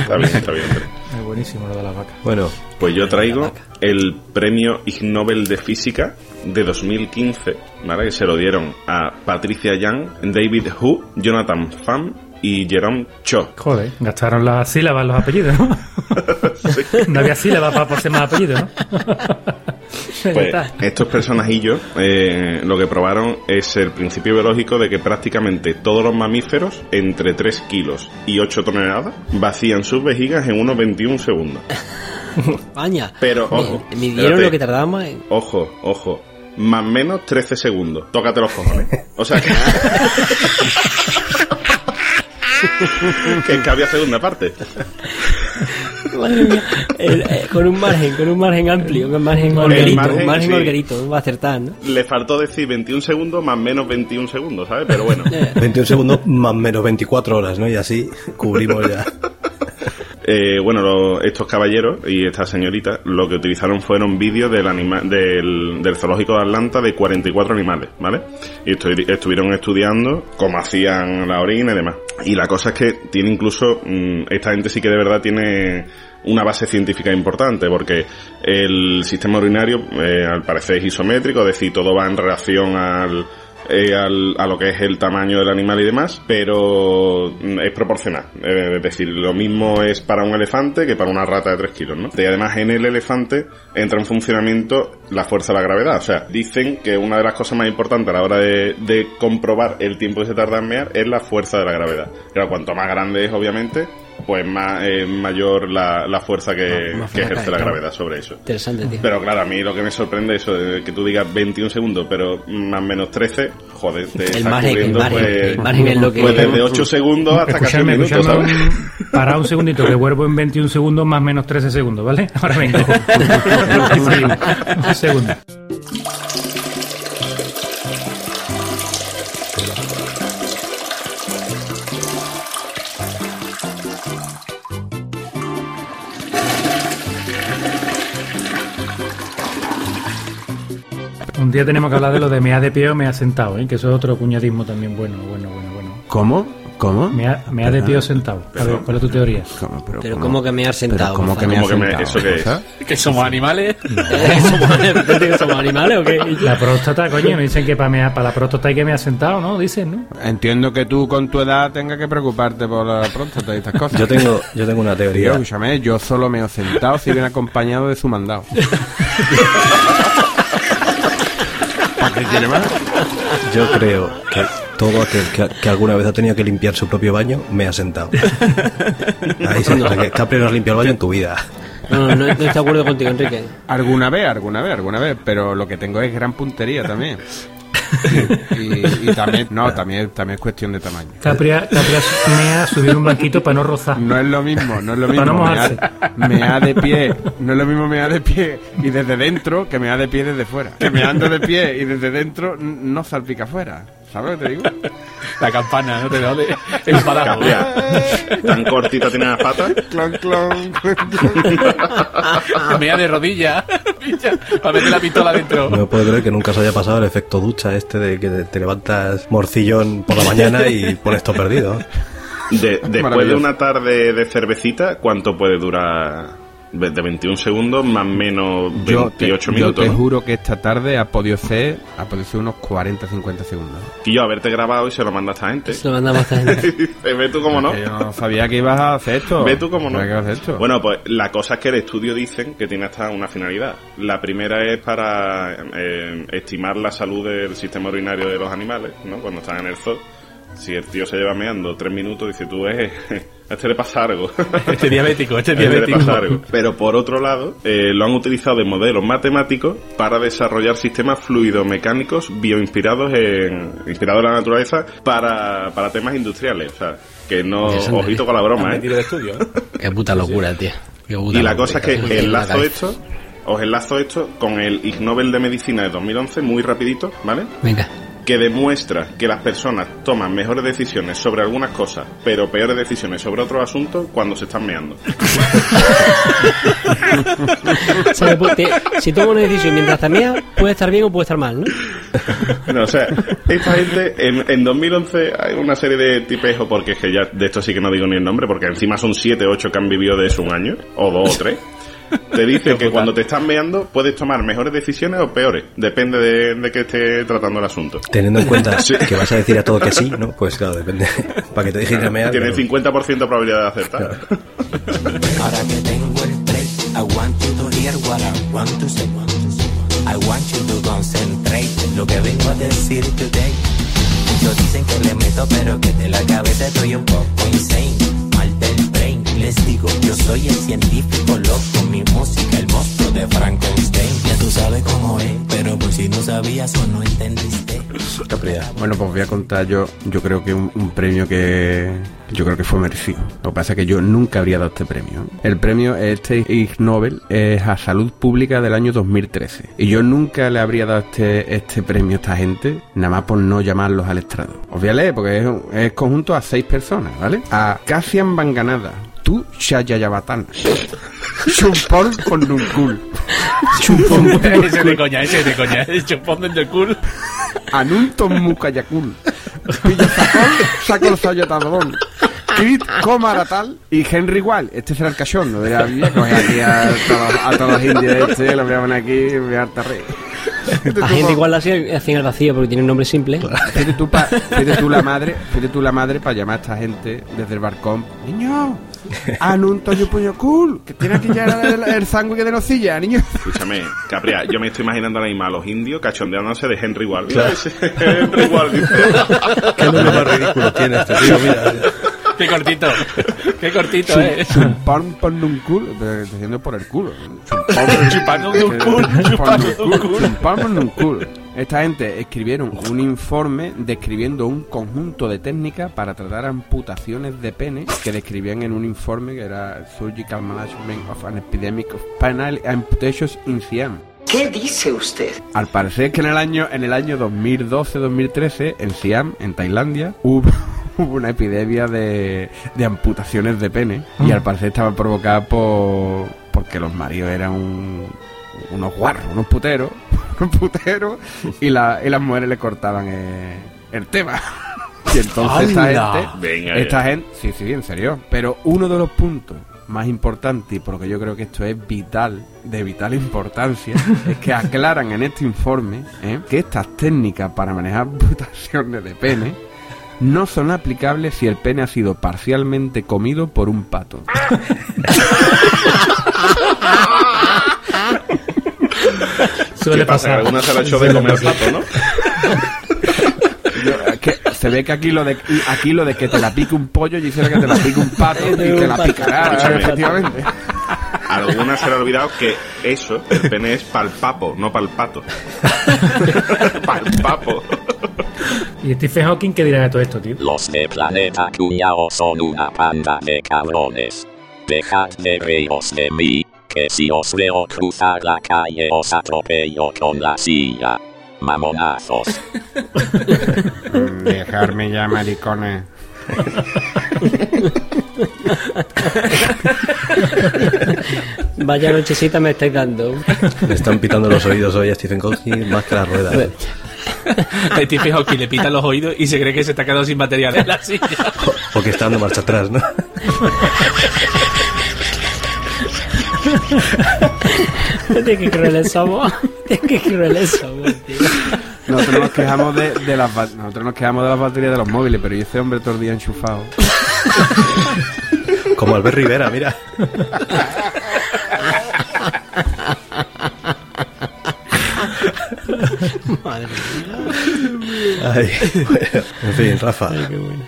está bien, está bien. Es buenísimo lo de las vacas. Bueno, Pues yo traigo el premio Ig Nobel de Física de 2015, ¿vale? Que se lo dieron a Patricia Young, David Hu, Jonathan Pham y Jerome Cho. Joder, gastaron las sílabas los apellidos, ¿no? [LAUGHS] no había sílabas para poner más apellidos, ¿no? Pues está. estos personajillos eh, lo que probaron es el principio biológico de que prácticamente todos los mamíferos entre 3 kilos y 8 toneladas vacían sus vejigas en unos 21 segundos. España. Pero, ojo, Me, me dieron lo que tardábamos en... Ojo, ojo. Más o menos 13 segundos. Tócate los cojones. O sea que... [LAUGHS] [LAUGHS] que que había segunda parte. Madre mía. El- eh, con un margen, con un margen amplio, con un margen holguerito, margen, un margen sí. va a acertar, ¿no? Le faltó decir 21 segundos más menos 21 segundos, ¿sabes? Pero bueno. [LAUGHS] 21 segundos más menos 24 horas, ¿no? Y así cubrimos ya. [LAUGHS] Eh, bueno, lo- estos caballeros y esta señorita lo que utilizaron fueron vídeos del, anima- del, del zoológico de Atlanta de 44 animales, ¿vale? Y estu- estuvieron estudiando cómo hacían la orina y demás. Y la cosa es que tiene incluso, mm, esta gente sí que de verdad tiene una base científica importante, porque el sistema urinario eh, al parecer es isométrico, es decir, todo va en relación al, eh, a lo que es el tamaño del animal y demás, pero mm, es proporcional. Eh, es decir, lo mismo es para un elefante que para una rata de 3 kilos, ¿no? Y además en el elefante entra en funcionamiento la fuerza de la gravedad. O sea, dicen que una de las cosas más importantes a la hora de, de comprobar el tiempo que se tarda en mear es la fuerza de la gravedad. Claro, cuanto más grande es, obviamente, pues más, es mayor la, la fuerza que, Más- más que ejerce cae, la claro. gravedad sobre eso. Interesante, tío. Pero claro, a mí lo que me sorprende es eso, de que tú digas 21 segundos, pero más menos 13, joder, te El está margen, el margen, pues, el margen es lo que- pues desde 8 segundos hasta casi un Escuchadme, minuto, escuchadme ¿sabes? un, para un segundito, que vuelvo en 21 segundos más menos 13 segundos, ¿vale? [LAUGHS] Ahora vengo. [LAUGHS] Un segundo. Un día tenemos que hablar de lo de mea de pie o mea sentado, ¿eh? que eso es otro cuñadismo también bueno, bueno, bueno, bueno. ¿Cómo? ¿Cómo? Mea, mea de pie o sentado. A ver, ¿cuál es tu teoría? ¿Cómo? Pero, Pero ¿cómo que mear sentado, Pero ¿Cómo que me ¿Cómo que me- sentado? eso qué es? ¿sabes? [LAUGHS] [LAUGHS] ¿Que somos animales? ¿Somos, que somos animales o qué? La próstata, coño, no dicen que para, mea- para la próstata hay que me ha sentado, ¿no? Dicen, ¿no? Entiendo que tú con tu edad tengas que preocuparte por la próstata y estas cosas. Yo tengo, yo tengo una Tío, teoría. escúchame, yo solo me he sentado si viene acompañado de su mandado. [LAUGHS] ¿Para qué quiere más? Yo creo que todo aquel que, que alguna vez ha tenido que limpiar su propio baño me ha sentado. Ahí se nota que Capri no has limpiado el baño en tu vida. No, no, no estoy de acuerdo contigo, Enrique. Alguna vez, alguna vez, alguna vez, pero lo que tengo es gran puntería también. Y, y también, no, también, también es cuestión de tamaño. Capria, Capria mea subir un banquito para no rozar. No es lo mismo, no es lo Para no mismo. mojarse. Me me da de pie, no es lo mismo me da de pie y desde dentro que me da de pie desde fuera. Que me ando de pie y desde dentro no salpica afuera. ¿Sabes lo que te digo? La campana, ¿no? Te veo de enfadado. Tan cortita tiene las patas. Clon, clon, clon, Mea de rodilla. Para meter la pistola dentro. No puedo creer que nunca se haya pasado el efecto ducha este de que te levantas morcillón por la mañana y pones todo perdido. De- después de una tarde de cervecita, ¿cuánto puede durar? De de 21 segundos más menos Yo te, 28 yo minutos. te ¿no? juro que esta tarde ha podido ser, ha podido ser unos 40, 50 segundos. Y yo haberte grabado y se lo manda a esta gente. Se lo mandamos a esta gente. [LAUGHS] Ve tú cómo no. Yo no sabía que ibas a hacer esto. Ve tú cómo no. Esto. Bueno, pues la cosa es que el estudio dicen que tiene hasta una finalidad. La primera es para eh, estimar la salud del sistema urinario de los animales, ¿no? Cuando están en el zoo. Si el tío se lleva meando tres minutos, dice tú, eh, este le pasa algo. [LAUGHS] Este es diabético, este es A este le diabético. pasa algo. Pero por otro lado, eh, lo han utilizado de modelos matemáticos para desarrollar sistemas fluidomecánicos bioinspirados en, inspirados en la naturaleza para, para temas industriales. O sea, que no, ojito con la broma, ¿eh? Tiro de estudio, ¿eh? Qué puta locura, tío. Qué puta Y la locura. cosa es que enlazo esto, os enlazo esto con el Ig Nobel de Medicina de 2011, muy rapidito, ¿vale? Venga. Que demuestra que las personas toman mejores decisiones sobre algunas cosas, pero peores decisiones sobre otros asuntos cuando se están meando. [LAUGHS] O sea, te- si tomo una decisión mientras tamea, puede estar bien o puede estar mal, ¿no? [LAUGHS] No, o sea, esta gente en, en 2011 hay una serie de tipejos, porque es que ya de esto sí que no digo ni el nombre, porque encima son 7 o 8 que han vivido de eso un año, o 2 o 3. Te dice que cuando te están meando puedes tomar mejores decisiones o peores, depende de, de que esté tratando el asunto. Teniendo en cuenta [LAUGHS] que vas a decir a todo que sí, ¿no? Pues claro, depende. [LAUGHS] Para que te dejen de mear. Tiene pero- 50% de probabilidad de acertar. [LAUGHS] Ahora que tengo el break, I want you to hear what I want to say. I want you to concentrate en lo que vengo a decir today. Muchos dicen que le meto, pero que de la cabeza estoy un poco insane. Les digo, yo soy el científico loco, mi música, el monstruo de Frankenstein. Ya tú sabes cómo es, pero por si no sabías o no entendiste. Bueno, pues voy a contar yo, yo creo que un, premio que yo creo que fue merecido. Lo que pasa es que yo nunca habría dado este premio. El premio, este Ig Nobel, es a Salud Pública del año 2013. Y yo nunca le habría dado este, este premio a esta gente, nada más por no llamarlos al estrado. Os voy a leer porque es, es conjunto a seis personas, ¿vale? A Cassian Banganada, tú Shayayabatana, Chumpón con Nunkul, Chumpón ese es de coña, ese es de coña. [LAUGHS] El chupón del culo. Anunton Mukayakul, Pillazapón, Saco Sayotadón, Krit Komaratal y Henry Wall. Este será el cachón, no de la vida, coge aquí a todos, a todos los indios este, lo voy a poner aquí y voy a hartar rey. A gente igual la hacía hacía en el vacío porque tiene un nombre simple. Fíjate tú, pa- fíjate tú la madre, fíjate tú la madre para llamar a esta gente desde el barcón. Niño, Anunton Yupuyokul, que tiene aquí ya el, el sándwich de nocilla, niño. Escúchame, Capria, yo me estoy imaginando ahora mismo a los indios cachondeándose de Henry Ward. Mira ese Henry dice. ¿Qué nombre más ridículo tiene este tío? Mira. Qué cortito. Qué cortito, eh. Chupar por un culo. Diciendo por el culo. Chupando un culo, chupando un culo. Chupar por un culo. Esta gente escribieron un informe describiendo un conjunto de técnicas para tratar amputaciones de pene que describían en un informe que era Surgical Management of an Epidemic of Penile Amputations in Siam. ¿Qué dice usted? Al parecer que en el año en el año 2012-2013 en Siam, en Tailandia, hubo, hubo una epidemia de, de amputaciones de pene y al parecer estaba provocada por porque los maridos eran un- unos guarros, unos puteros, [LAUGHS] unos puteros y, la, y las mujeres le cortaban el tema. [LAUGHS] Y entonces esta gente, Venga, esta gente, sí, sí, en serio. Pero uno de los puntos más importantes, y por lo que yo creo que esto es vital, de vital importancia, [LAUGHS] es que aclaran en este informe ¿eh? que estas técnicas para manejar amputaciones de pene no son aplicables si el pene ha sido parcialmente comido por un pato. Suele pasar. Alguna se la ha hecho de comer pato, ¿no? Que se ve que aquí lo de aquí lo de que te la pique un pollo y hiciera que te la pique un pato y te la picará, efectivamente. A alguna se le ha olvidado que eso, el pene es pa'l papo, no pa'l pato. [LAUGHS] pa'l papo. ¿Y Stephen Hawking qué dirá de todo esto, tío? Los de Planeta Cuñao son una panda de cabrones. Dejad de reíros de mí, que si os veo cruzar la calle os atropello con la silla. Mamonazos. Dejarme ya, maricones. Vaya nochecita me estáis dando. Le están pitando los oídos hoy a Stephen Hawking más que las ruedas. A Stephen Hawking le pitan los oídos y se cree que se está quedando sin batería en la [LAUGHS] silla. O que está dando marcha atrás, ¿no? [LAUGHS] De qué crueles somos. De qué crueles somos, tío. Nosotros nos quejamos de, de las nosotros nos quejamos de las baterías de los móviles, pero ¿y ese hombre todo el día enchufado? Como Albert Rivera, mira. [LAUGHS] Madre Ay, bueno, en fin, Rafa.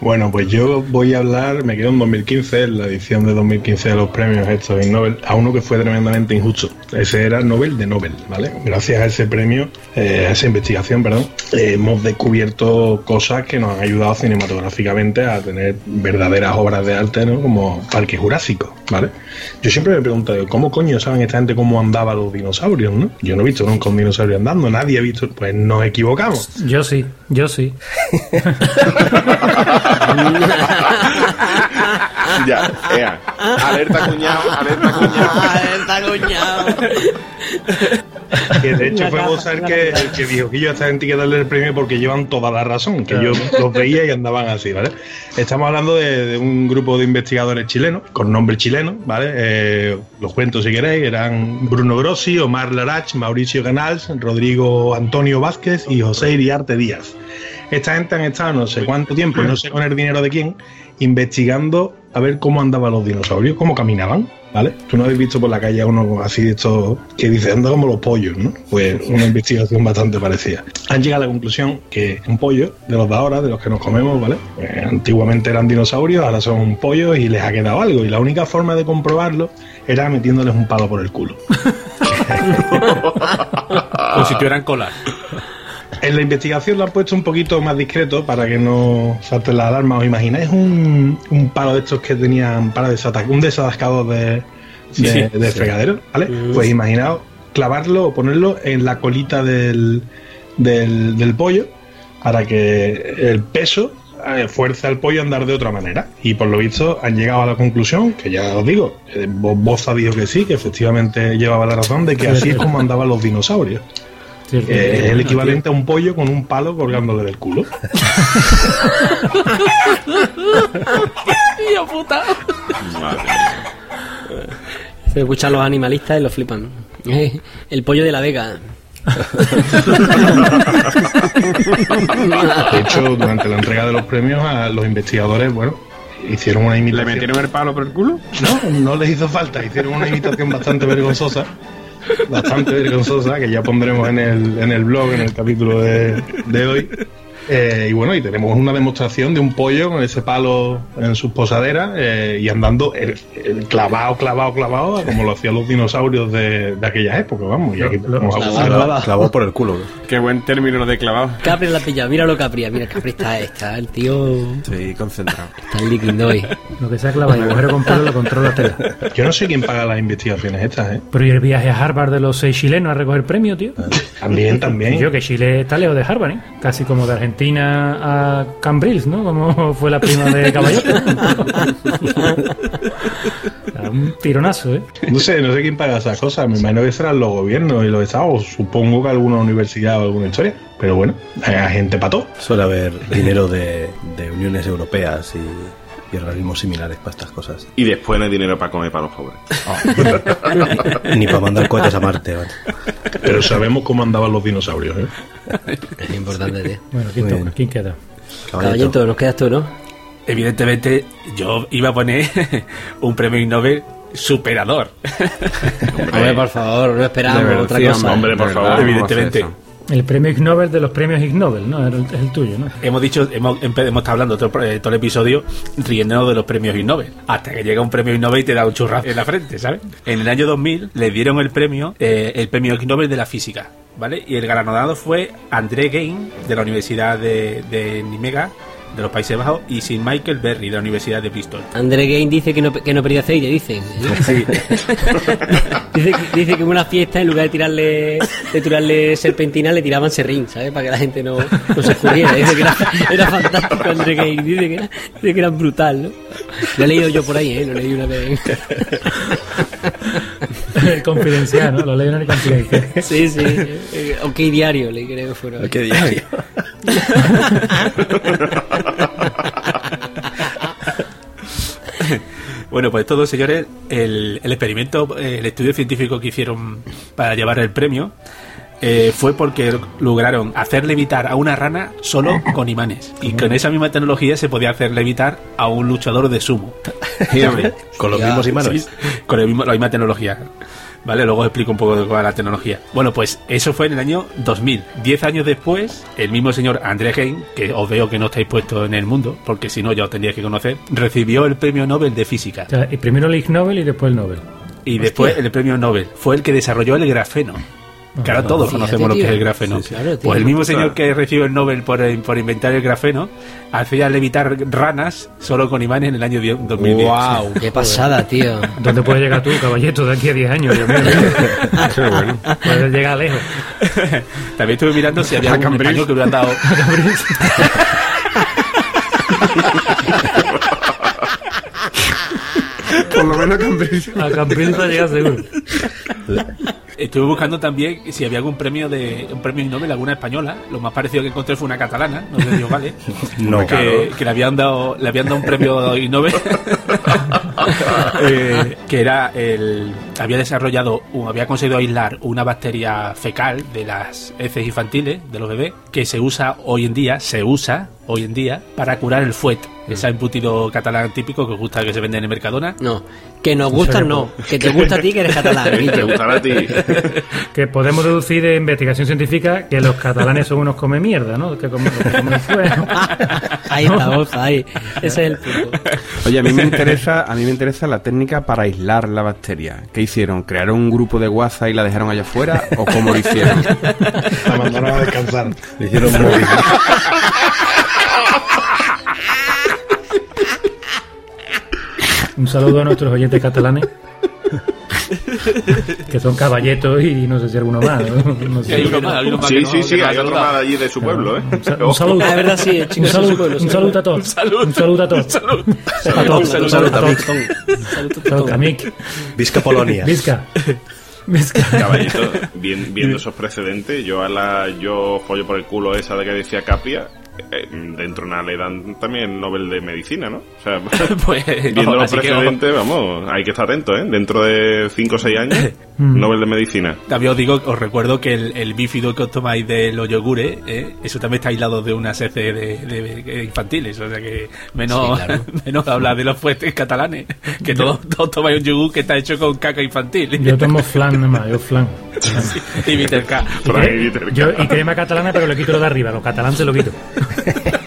Bueno, pues yo voy a hablar, me quedo en 2015, en la edición de 2015 de los premios estos Ig Nobel, a uno que fue tremendamente injusto. Ese era Nobel de Nobel, ¿vale? Gracias a ese premio, eh, a esa investigación, perdón, eh, hemos descubierto cosas que nos han ayudado cinematográficamente a tener verdaderas obras de arte, ¿no? Como Parque Jurásico, ¿vale? Yo siempre me pregunto, ¿cómo coño saben esta gente cómo andaban los dinosaurios, no? Yo no he visto nunca un dinosaurio andando, nadie ha visto, pues nos equivocamos. Yo sí, yo sí. [LAUGHS] [LAUGHS] Ya, ea. Alerta cuñado, alerta cuñado. Está coñado. Que de hecho fue Mozart que, el que dijo que yo a esta gente hay que darle el premio porque llevan toda la razón, que yo los veía y andaban así, ¿vale? Estamos hablando de, de un grupo de investigadores chilenos, con nombre chileno, ¿vale? Eh, los cuento si queréis, eran Bruno Grossi, Omar Larach, Mauricio Canals, Rodrigo Antonio Vázquez y José Iriarte Díaz. Esta gente han estado no sé cuánto tiempo, no sé con el dinero de quién, investigando a ver cómo andaban los dinosaurios, cómo caminaban, ¿vale? Tú no habéis visto por la calle a uno así de estos que dice anda como los pollos, ¿no? Pues [LAUGHS] una investigación bastante parecida. Han llegado a la conclusión que un pollo, de los de ahora, de los que nos comemos, ¿vale? Eh, antiguamente eran dinosaurios, ahora son pollos y les ha quedado algo. Y la única forma de comprobarlo era metiéndoles un palo por el culo. [LAUGHS] Como si tuvieran cola. [LAUGHS] En la investigación lo han puesto un poquito más discreto para que no salten las alarmas. ¿Os imagináis un, un palo de estos que tenían para desata- un desatascador de, de, Sí, sí. de fregadero? ¿Vale? Pues imaginaos clavarlo o ponerlo en la colita del, del, del pollo para que el peso eh, fuerce al pollo a andar de otra manera. Y por lo visto han llegado a la conclusión, que ya os digo, eh, Bo- Boza dijo que sí, que efectivamente llevaba la razón de que así es como andaban los dinosaurios. Cierto. Eh, es el equivalente a un pollo con un palo colgándole del culo. Tío puta. Se escuchan los animalistas y lo flipan. Eh, El pollo de la Vega. De hecho, durante la entrega de los premios a los investigadores, bueno, hicieron una ¿Le imitación. metieron el palo por el culo? No, no les hizo falta, hicieron una imitación bastante vergonzosa. Bastante vergonzosa, que ya pondremos en el, en el blog, en el capítulo de, de hoy. Eh, y bueno, y tenemos una demostración de un pollo con ese palo en sus posaderas eh, y andando el, el clavado, clavado, clavado, como lo hacían los dinosaurios de, de aquella época, vamos. Y aquí Lo- lo- tenemos a clavado. Clavado, clavado por el culo. Qué buen término lo de clavado. Capri la ha pillado, míralo Capri, mira Capri está, está el tío Estoy concentrado. está el líquido hoy. Lo que sea clava y agujero con pelo lo controla tela. Yo no sé quién paga las investigaciones estas, ¿eh? Pero y el viaje a Harvard de los seis chilenos a recoger premio, tío. También, también. Y yo, que Chile está lejos de Harvard, ¿eh? Casi como de Argentina a Cambrils, ¿no? Como [LAUGHS] fue la prima de Caballote. Era [LAUGHS] un tironazo, ¿eh? No sé, no sé quién paga esas cosas. Me imagino que serán los gobiernos y los estados. Supongo que alguna universidad o alguna historia. Pero bueno, hay gente para todo. Suele haber dinero de, de uniones europeas y, y organismos similares para estas cosas. Y después no hay dinero para comer para los pobres. [LAUGHS] Ni para mandar cohetes a Marte. ¿vale? Pero sabemos cómo andaban los dinosaurios, ¿eh? Es importante, tío. Bueno, ¿quién toca? ¿Quién queda? Caballito, nos quedas tú, ¿no? Evidentemente, yo iba a poner [LAUGHS] un premio Nobel superador. [LAUGHS] Hombre, por favor, no verdad, otra sí, cosa. hombre, por de favor, evidentemente. El premio Ig Nobel de los premios Ig Nobel, ¿no? Es el, es el tuyo, ¿no? hemos dicho, hemos, hemos estado hablando todo, el- todo el episodio riéndonos de los premios Ig Nobel. Hasta que llega un premio Ig Nobel y te da un churrazo en la frente, ¿sabes? En el año 2000 le dieron el premio, eh, el premio Ig Nobel de la física, ¿vale? Y el galardonado fue André Gein, de la Universidad de, de Nimega, de los Países Bajos, y Sir Michael Berry, de la Universidad de Bristol. André Gain dice que no, que no perdía aceite, dicen. Sí. [LAUGHS] dice, que, dice que en una fiesta, en lugar de tirarle de tirarle serpentina, le tiraban serrín, ¿sabes? Para que la gente no, no se escurriera. Dice que era, era fantástico André Gain. Dice que era, dice que era brutal, ¿no? Lo he leído yo por ahí, ¿eh? Lo leí una vez. Confidencial, ¿no? Lo leo en el confidencial. Sí, sí. Eh, Ok, diario, le creo que fueron. ¿Qué diario? [LAUGHS] Bueno, pues todos señores, el, el experimento, eh, el estudio científico que hicieron para llevar el premio eh, fue porque lograron hacer levitar a una rana solo con imanes. Y con esa misma tecnología se podía hacer levitar a un luchador de sumo. [LAUGHS] Con los mismos imanes. Sí, con el mismo- la misma tecnología. Vale, luego os explico un poco de cuál es la tecnología. Bueno, pues eso fue en el año 2000. Diez años después, el mismo señor André Hein, que os veo que no estáis puestos en el mundo, porque si no ya os tendríais que conocer, recibió el premio Nobel de Física. O sea, y primero el Ig Nobel y después el Nobel. Y después el premio Nobel. Fue el que desarrolló el grafeno. Que ahora todos conocemos lo que es el grafeno. Sí. Claro, tío. pues el mismo señor que recibió el Nobel por, por inventar el grafeno hacía levitar ranas solo con imanes en el año 10 2010. ¡Wow! ¡Qué pasada, [LAUGHS] tío! ¿Dónde puedes llegar tú, caballito, de aquí a 10 años? Mío? [LAUGHS] Qué bueno. Puedes llegar lejos. [LAUGHS] También estuve mirando si había A algún Cambridge. español que hubieran dado. Por lo menos Cambridge. A Cambrils va a llegar seguro. Estuve buscando también si había algún premio de un premio Nobel alguna española. Lo más parecido que encontré fue una catalana, no sé si os vale. [LAUGHS] No, que, claro. que le habían dado le habían dado un premio Nobel [LAUGHS] Eh, [LAUGHS] que era el había desarrollado había conseguido aislar una bacteria fecal de las heces infantiles de los bebés que se usa hoy en día se usa hoy en día para curar el fuet ese embutido catalán típico que os gusta que se vende en el Mercadona No, que nos gustan no, que te gusta a ti que eres catalán. [LAUGHS] Te Guillo. gustará a ti. [LAUGHS] Que podemos deducir de investigación científica que los catalanes son unos come mierda, ¿no? Que comen, que comen fuego. [LAUGHS] Ahí ahí. Ese es el punto. Oye, a mí me interesa, a mí me interesa la técnica para aislar la bacteria. ¿Qué hicieron? ¿Crearon un grupo de WhatsApp y la dejaron allá afuera? ¿O cómo lo hicieron? La mandaron a descansar. Le hicieron móvil. Un saludo a nuestros oyentes catalanes. [LAUGHS] Que son caballetos y no sé si alguno más. ¿no? No sé. hay uno más, hay uno más que Sí, no- sí, sí, hay otro más allí de su pueblo, ¿eh? Un Un saludo. Ah, verdad, sí, Un saludo, un saludo a todos. Un saludo. Un saludo a todos. Un saludo. A todos. Un Un saludo. saludo a todos. Salud, Saludo, Kamik. Visca Polonia. Vizca. Caballito, viendo esos precedentes, yo a la yo follo por el culo esa de que decía Capria, dentro de una le dan también el Nobel de Medicina, ¿no? O sea, [LAUGHS] Pues, [LAUGHS] viendo los que, ojo. precedentes, vamos, hay que estar atento, ¿eh? Dentro de 5 o 6 años, [LAUGHS] Mm. Nobel de Medicina. También os digo, os recuerdo que el, el bífido que os tomáis de los yogures, ¿eh? eso también está aislado de una sece de, de- de infantiles. O sea que menos, Sí, claro. [LAUGHS] menos hablar de los fuertes catalanes, que todos, todos tomáis un yogur que está hecho con caca infantil. Yo tomo flan nada más, yo flan. y K. Y, Viterca. yo, y crema catalana, pero le quito lo de arriba, lo catalán se lo quito. [LAUGHS]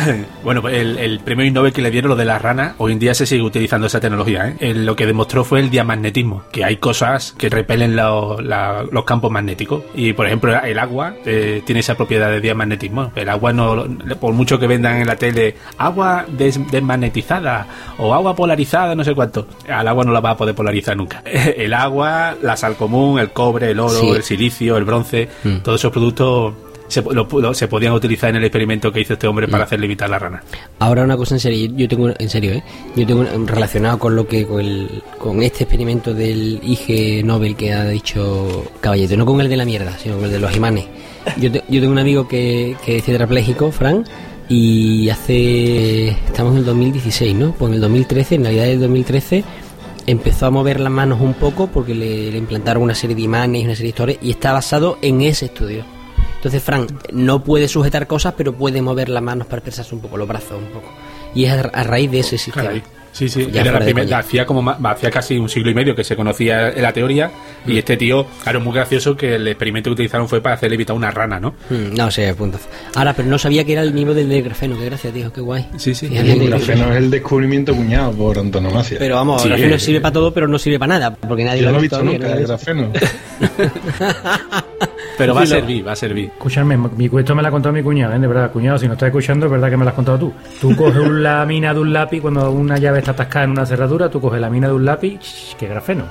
[COUGHS] Bueno, pues el, el premio Nobel que le dieron lo de la rana, hoy en día se sigue utilizando esa tecnología. ¿eh? El- lo que demostró fue el diamagnetismo, que hay cosas que repelen lo- la- los campos magnéticos. Y por ejemplo, el agua eh, tiene esa propiedad de diamagnetismo. El agua, no por mucho que vendan en la tele agua des- desmagnetizada o agua polarizada, no sé cuánto, al agua no la va a poder polarizar nunca. [LAUGHS] El agua, la sal común, el cobre, el oro, Sí. el silicio, el bronce, Mm. todos esos productos. Se, lo- lo- se podían utilizar en el experimento que hizo este hombre para hacer levitar la rana. Ahora una cosa en serio, yo tengo en serio, ¿eh? Yo tengo relacionado con lo que con, el- con este experimento del IG Nobel que ha dicho Caballete, no con el de la mierda, sino con el de los imanes. Yo, te- yo tengo un amigo que, que es tetrapléjico, Fran, y hace estamos en el 2016, ¿no? Pues en el 2013, en Navidad del 2013 empezó a mover las manos un poco porque le, le implantaron una serie de imanes y una serie de historias y está basado en ese estudio. Entonces, Fran no puede sujetar cosas, pero puede mover las manos para expresarse un poco, los brazos un poco. Y es a, a raíz de ese sistema. Caray. Sí, sí, Ya era la primera- coña. hacía como hacía casi un siglo y medio que se conocía la teoría y este tío, claro, muy gracioso que el experimento que utilizaron fue para hacer levitar una rana, ¿no? Mm, no sé, punto. Ahora, pero no sabía que era el nivel del grafeno. Qué gracia, tío, qué guay. Sí, sí. Fíjate El grafeno es el descubrimiento cuñado por antonomasia. Pero vamos, Sí, el grafeno sirve para todo, pero no sirve para nada, porque nadie Yo lo no ha he visto visto nunca el grafeno. [LAUGHS] Pero va a servir, va a servir. Escúchame, mi, esto me la ha contado mi cuñado, ¿eh? de verdad, cuñado, si no estás escuchando, es verdad que me la has contado tú. Tú [LAUGHS] coges un- la mina de un lápiz, cuando una llave está atascada en una cerradura, tú coges la mina de un lápiz, que grafeno.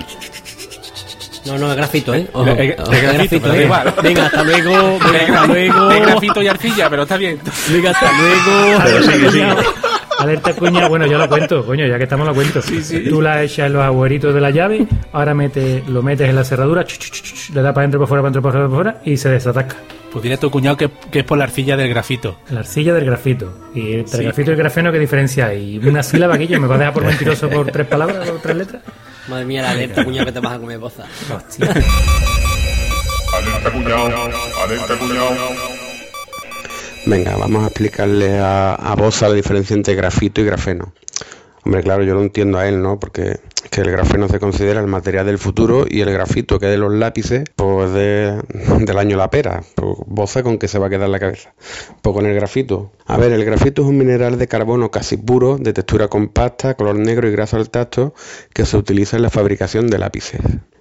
No, no, es grafito, ¿eh? Ojo, Es- es grafito, pero ¿eh? igual. Venga, hasta luego, venga, hasta luego. De grafito y arcilla, pero está bien. Venga, hasta luego. Alerta, cuñado. Alerta, cuñado. Bueno, yo lo cuento, coño, ya que estamos lo cuento. Tú la echas en los agujeritos de la llave, ahora mete, lo metes en la cerradura, ch, ch, ch, ch, le das para adentro, para afuera, para adentro, para afuera, para afuera, y se desatasca. Pues dile a tu cuñado que, que es por la arcilla del grafito. La arcilla del grafito. Y entre Sí. el grafito y el grafeno, ¿qué diferencia hay? Una sílaba que yo me va a dejar por [LAUGHS] mentiroso por tres palabras o tres letras. Madre mía, la alerta, cuñado, que te vas a comer boza. Alerta cuñado, alerta cuñado. Venga, vamos a explicarle a, a Bosa la diferencia entre grafito y grafeno. Hombre, claro, yo lo entiendo a él, ¿no? Porque que el grafeno se considera el material del futuro y el grafito que es de los lápices, pues de, del año la pera. Pues Bosa con qué se va a quedar la cabeza. Pues con el grafito. A ver, el grafito es un mineral de carbono casi puro, de textura compacta, color negro y graso al tacto, que se utiliza en la fabricación de lápices.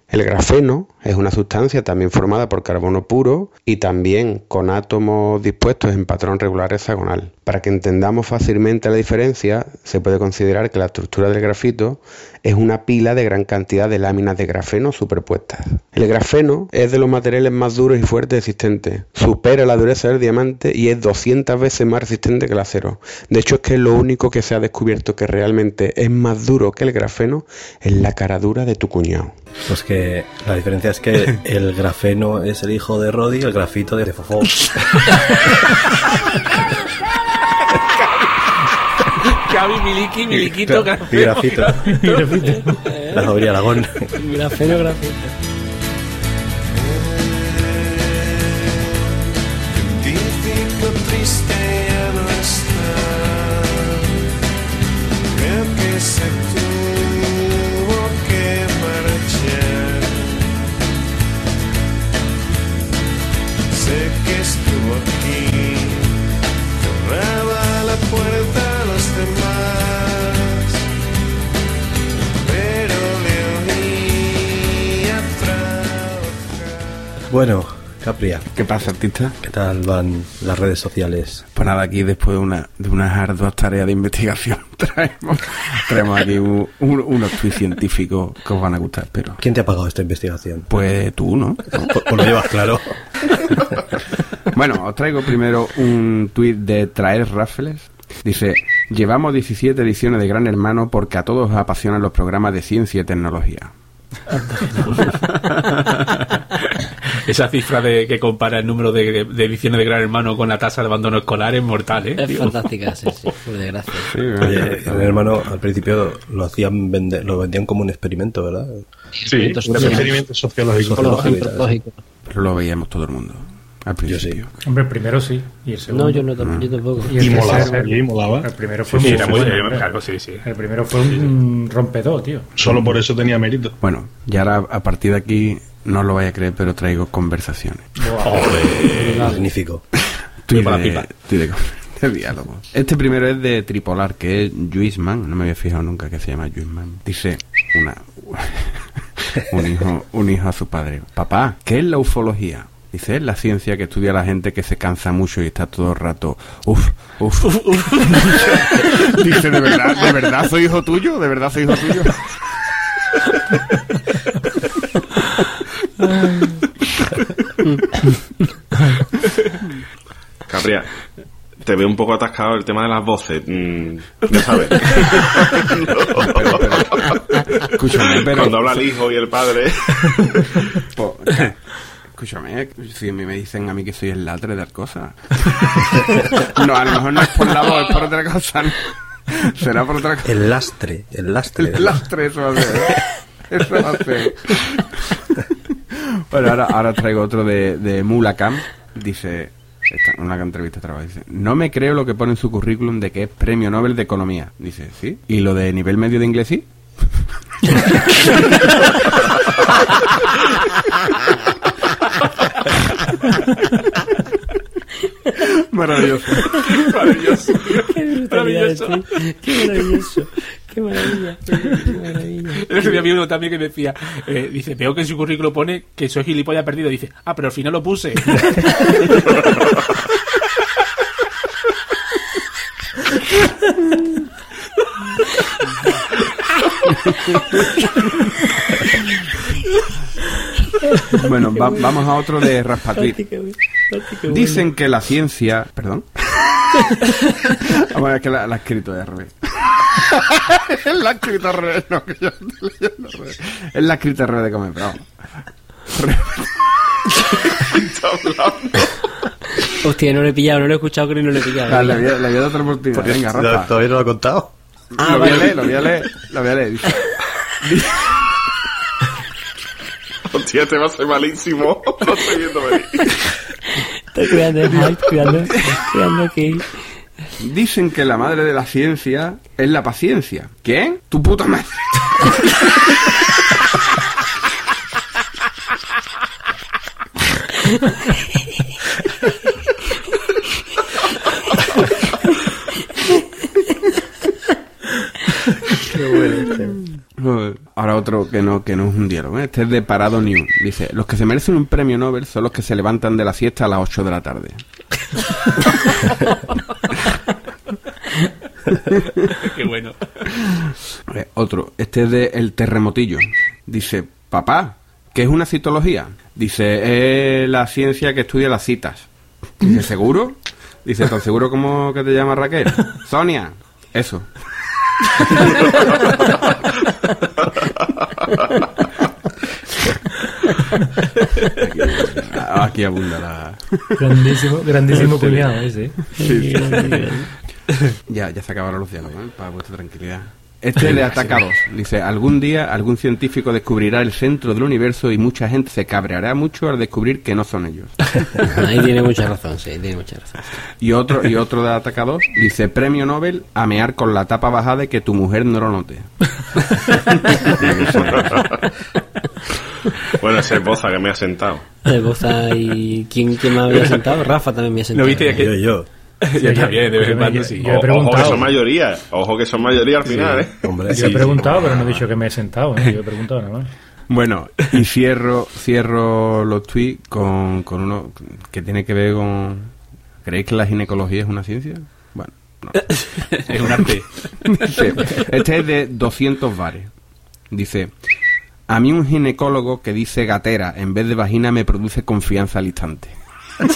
El grafeno es una sustancia también formada por carbono puro y también con átomos dispuestos en patrón regular hexagonal. Para que entendamos fácilmente la diferencia, se puede considerar que la estructura del grafito es una pila de gran cantidad de láminas de grafeno superpuestas. El grafeno es de los materiales más duros y fuertes existentes. Supera la dureza del diamante y es 200 veces más resistente que el acero. De hecho, es que lo único que se ha descubierto que realmente es más duro que el grafeno es la cara dura de tu cuñado. Pues que la diferencia es que [LAUGHS] el grafeno es el hijo de Roddy y el grafito de Fofó. Cabi, [LAUGHS] Miliki, Miliquito, Y grafito. grafito. [LAUGHS] La Aragón. Grafeno, grafito. Bueno, Capria, ¿Qué pasa, artista? ¿qué tal van las redes sociales? Pues nada, aquí después de, una, de unas arduas tareas de investigación [LAUGHS] traemos, traemos aquí un- un- unos tweets científicos que os van a gustar, pero... ¿Quién te ha pagado esta investigación? Pues tú, ¿no? Pues, pues lo llevas claro. [LAUGHS] Bueno, os traigo primero un tuit de Traer Raffles. Dice, llevamos 17 ediciones de Gran Hermano porque a todos os apasionan los programas de ciencia y tecnología. [LAUGHS] Esa cifra de que compara el número de, de ediciones de Gran Hermano con la tasa de abandono escolar es mortal, ¿eh? Es tío? fantástica, sí, sí, [LAUGHS] por desgracia. Sí, Oye, mi hermano al principio lo hacían vender, lo vendían como un experimento, ¿verdad? Sí, un experimento sociológico. Sociológico. Lógico. Pero lo veíamos todo el mundo. Al principio. Hombre, el primero sí. Y el segundo. No, yo no, yo tampoco. Y el Y molaba, tercero- y molaba. El primero fue Sí, muy era muy, bueno, era- claro, sí, sí. El primero fue un rompedor, tío. Solo por eso tenía mérito. Bueno, y ahora a partir de aquí, no lo vaya a creer, pero traigo conversaciones. Magnífico. Tuit para la de, pipa. tuit de, [LAUGHS] de diálogo. Este primero es de Tripolar, que es Juisman. No me había fijado nunca que se llama Juisman. Dice una [LAUGHS] un hijo, un hijo a su padre. Papá, ¿qué es la ufología? Dice, es la ciencia que estudia a la gente que se cansa mucho y está todo el rato. Uf, uf. [LAUGHS] Dice, ¿de verdad, ¿de verdad soy hijo tuyo? ¿De verdad soy hijo tuyo? Capria, te veo un poco atascado el tema de las voces. mm, ya sabes. [LAUGHS] Escúchame, pero. Cuando habla el hijo y el padre. Po- Escúchame, si a mí me dicen a mí que soy el latre de cosas. No, a lo mejor no es por la voz, es por otra cosa. ¿no? Será por otra cosa. El lastre, el lastre. El lastre, eso va a ser. ¿eh? Eso va a ser. Bueno, ahora, ahora traigo otro de, de Mula Camp. Dice, esta, una entrevista de trabajo, dice, no me creo lo que pone en su currículum de que es premio Nobel de Economía. Dice, ¿sí? ¿Y lo de nivel medio de inglés sí? Maravilloso. [LAUGHS] Maravilloso. Qué tío. Qué maravilloso. Qué maravilla. Qué maravilla. [LAUGHS] El uno también que decía, eh, dice, veo que en su currículo pone que soy gilipollas perdido. Dice, ah, pero al final lo puse. [LAUGHS] [LAUGHS] Bueno, va- vamos a otro de Raspatrit. Dicen que la ciencia... ¿Perdón? [LAUGHS] Bueno, es que la, la ha escrito de revés. [LAUGHS] La ha escrito al revés, no, que yo estoy leyendo al revés. Él la ha escrito al revés de comer, pero vamos. Hostia, no lo he pillado, no lo he escuchado, creo que no lo he pillado. Dale, le voy a- le voy a dar otra oportunidad. Venga, Rafa. ¿Todavía no lo ha contado? Ah, lo voy a vale. leer, lo voy a leer, lo voy a leer. [LAUGHS] Hostia, te va a ser malísimo. [LAUGHS] Lo estoy viendo venir. Estoy cuidando, estoy cuidando, estoy cuidando aquí. Dicen que la madre de la ciencia es la paciencia. ¿Quién? Tu puta madre. [LAUGHS] Ahora otro que no, que no es un diálogo. ¿eh? Este es de Parado News. Dice, los que se merecen un premio Nobel son los que se levantan de la siesta a las 8 de la tarde. [LAUGHS] Qué bueno. Eh, otro, este es de El Terremotillo. Dice, papá, ¿qué es una citología? Dice, es la ciencia que estudia las citas. Dice, ¿seguro? Dice, ¿tan seguro como que te llama Raquel? Sonia. Eso. [LAUGHS] Aquí, aquí abunda la... Grandísimo, grandísimo cuñado ese. ¿eh? Ya, ya se acabaron los diálogos, ¿eh? para vuestra tranquilidad. Este le ataca a. Dice, algún día algún científico descubrirá el centro del universo y mucha gente se cabreará mucho al descubrir que no son ellos. [LAUGHS] Ahí tiene mucha razón, sí, tiene mucha razón. Y otro, y otro de ataca a dos, dice, premio Nobel a mear con la tapa bajada y que tu mujer no lo note. [LAUGHS] Bueno, ese es Boza que me ha sentado. De Boza y... ¿Quién, ¿Quién me había sentado? Rafa también me ha sentado. ¿No viste que Yo, yo. Yo también, de vez en yo- cuando yo- sí. yo he O- ojo que preguntado. son mayoría. Ojo que son mayoría al final, ¿eh? Hombre, Yo he sí. preguntado, pero no he dicho que me he sentado. ¿eh? Yo he preguntado nada más. Bueno, y cierro, cierro los tweets con, con uno que tiene que ver con... ¿Creéis que la ginecología es una ciencia? Bueno, no. [LAUGHS] Es un arte. Este es de 200 bares. Dice, a mí un ginecólogo que dice gatera en vez de vagina me produce confianza al instante. [LAUGHS]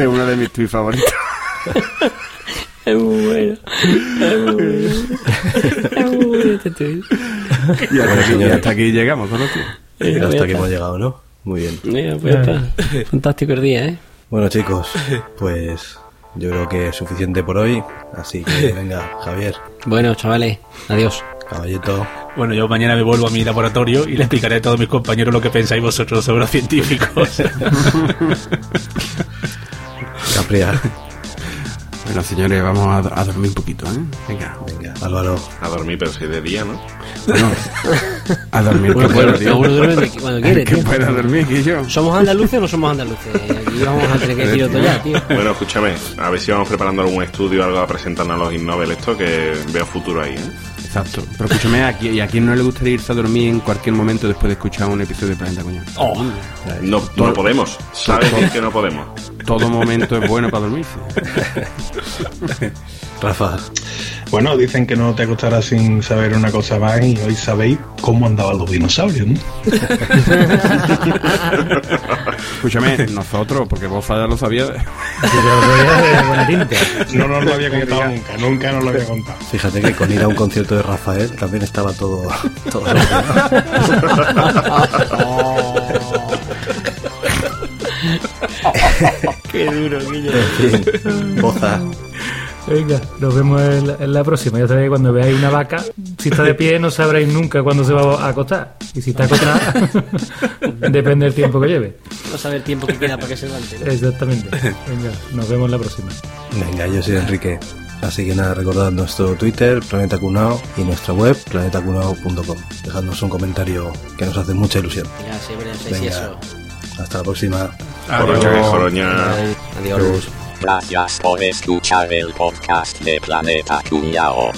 Este es uno de mis tweets favoritos. [LAUGHS] Es muy bueno. Es muy bueno. Es muy bueno este tuit. Y hasta, Bueno, aquí, hasta aquí llegamos otro. Eh, Hasta aquí hemos llegado, ¿no? Muy bien. Mira, pues está. Fantástico el día, ¿eh? Bueno, chicos, pues yo creo que es suficiente por hoy. Así que [LAUGHS] venga, Javier, Bueno, chavales, adiós. caballito. Bueno, yo mañana me vuelvo a mi laboratorio y le explicaré a todos mis compañeros lo que pensáis vosotros sobre los científicos. [LAUGHS] [LAUGHS] Bueno, señores, vamos a, a dormir un poquito, ¿eh? Venga. venga, Álvaro. A dormir, pero si de día, ¿no? Bueno, a dormir. Bueno, que bueno, puedo, tío. duerme cuando [LAUGHS] quiere, Que tío. pueda dormir, que yo. ¿Somos andaluces o no somos andaluces? Aquí vamos a tener que decir otro ya, tío. Bueno, escúchame, a ver si vamos preparando algún estudio o algo a presentarnos a los Innobel, esto que veo futuro ahí, ¿eh? Exacto. Pero escúchame, ¿a quién, ¿y a quién no le gustaría irse a dormir en cualquier momento después de escuchar un episodio de Planeta Coño? No, no podemos, ¿sabes que no podemos? Todo momento es bueno para dormirse. [LAUGHS] Rafa, Bueno, dicen que no te acostarás sin saber una cosa más y hoy sabéis cómo andaban los dinosaurios, ¿no? [LAUGHS] Escúchame, nosotros, porque vos ya lo sabías. [LAUGHS] Yo lo sabía de buena tinta. No nos lo había contado nunca, nunca nos lo había contado. fíjate que con ir a un concierto de Rafael también estaba todo. todo [LAUGHS] Qué duro, Guillo. en fin, Boza. Venga, nos vemos en la, en la próxima. Ya sabéis, cuando veáis una vaca, si está de pie no sabréis nunca cuándo se va a acostar. Y si está acostada, [LAUGHS] depende del tiempo que lleve. No sabe el tiempo que queda para que se levante. ¿no? Exactamente. Venga, nos vemos en la próxima. Venga, yo soy Enrique. Así que nada, recordad nuestro Twitter, Planeta Cunao, y nuestra web, planetacunao.com. Dejadnos un comentario que nos hace mucha ilusión. Ya, siempre hacéis Venga. eso. Hasta la próxima. Que. Adiós. Gracias por escuchar el podcast de Planeta Cuñao.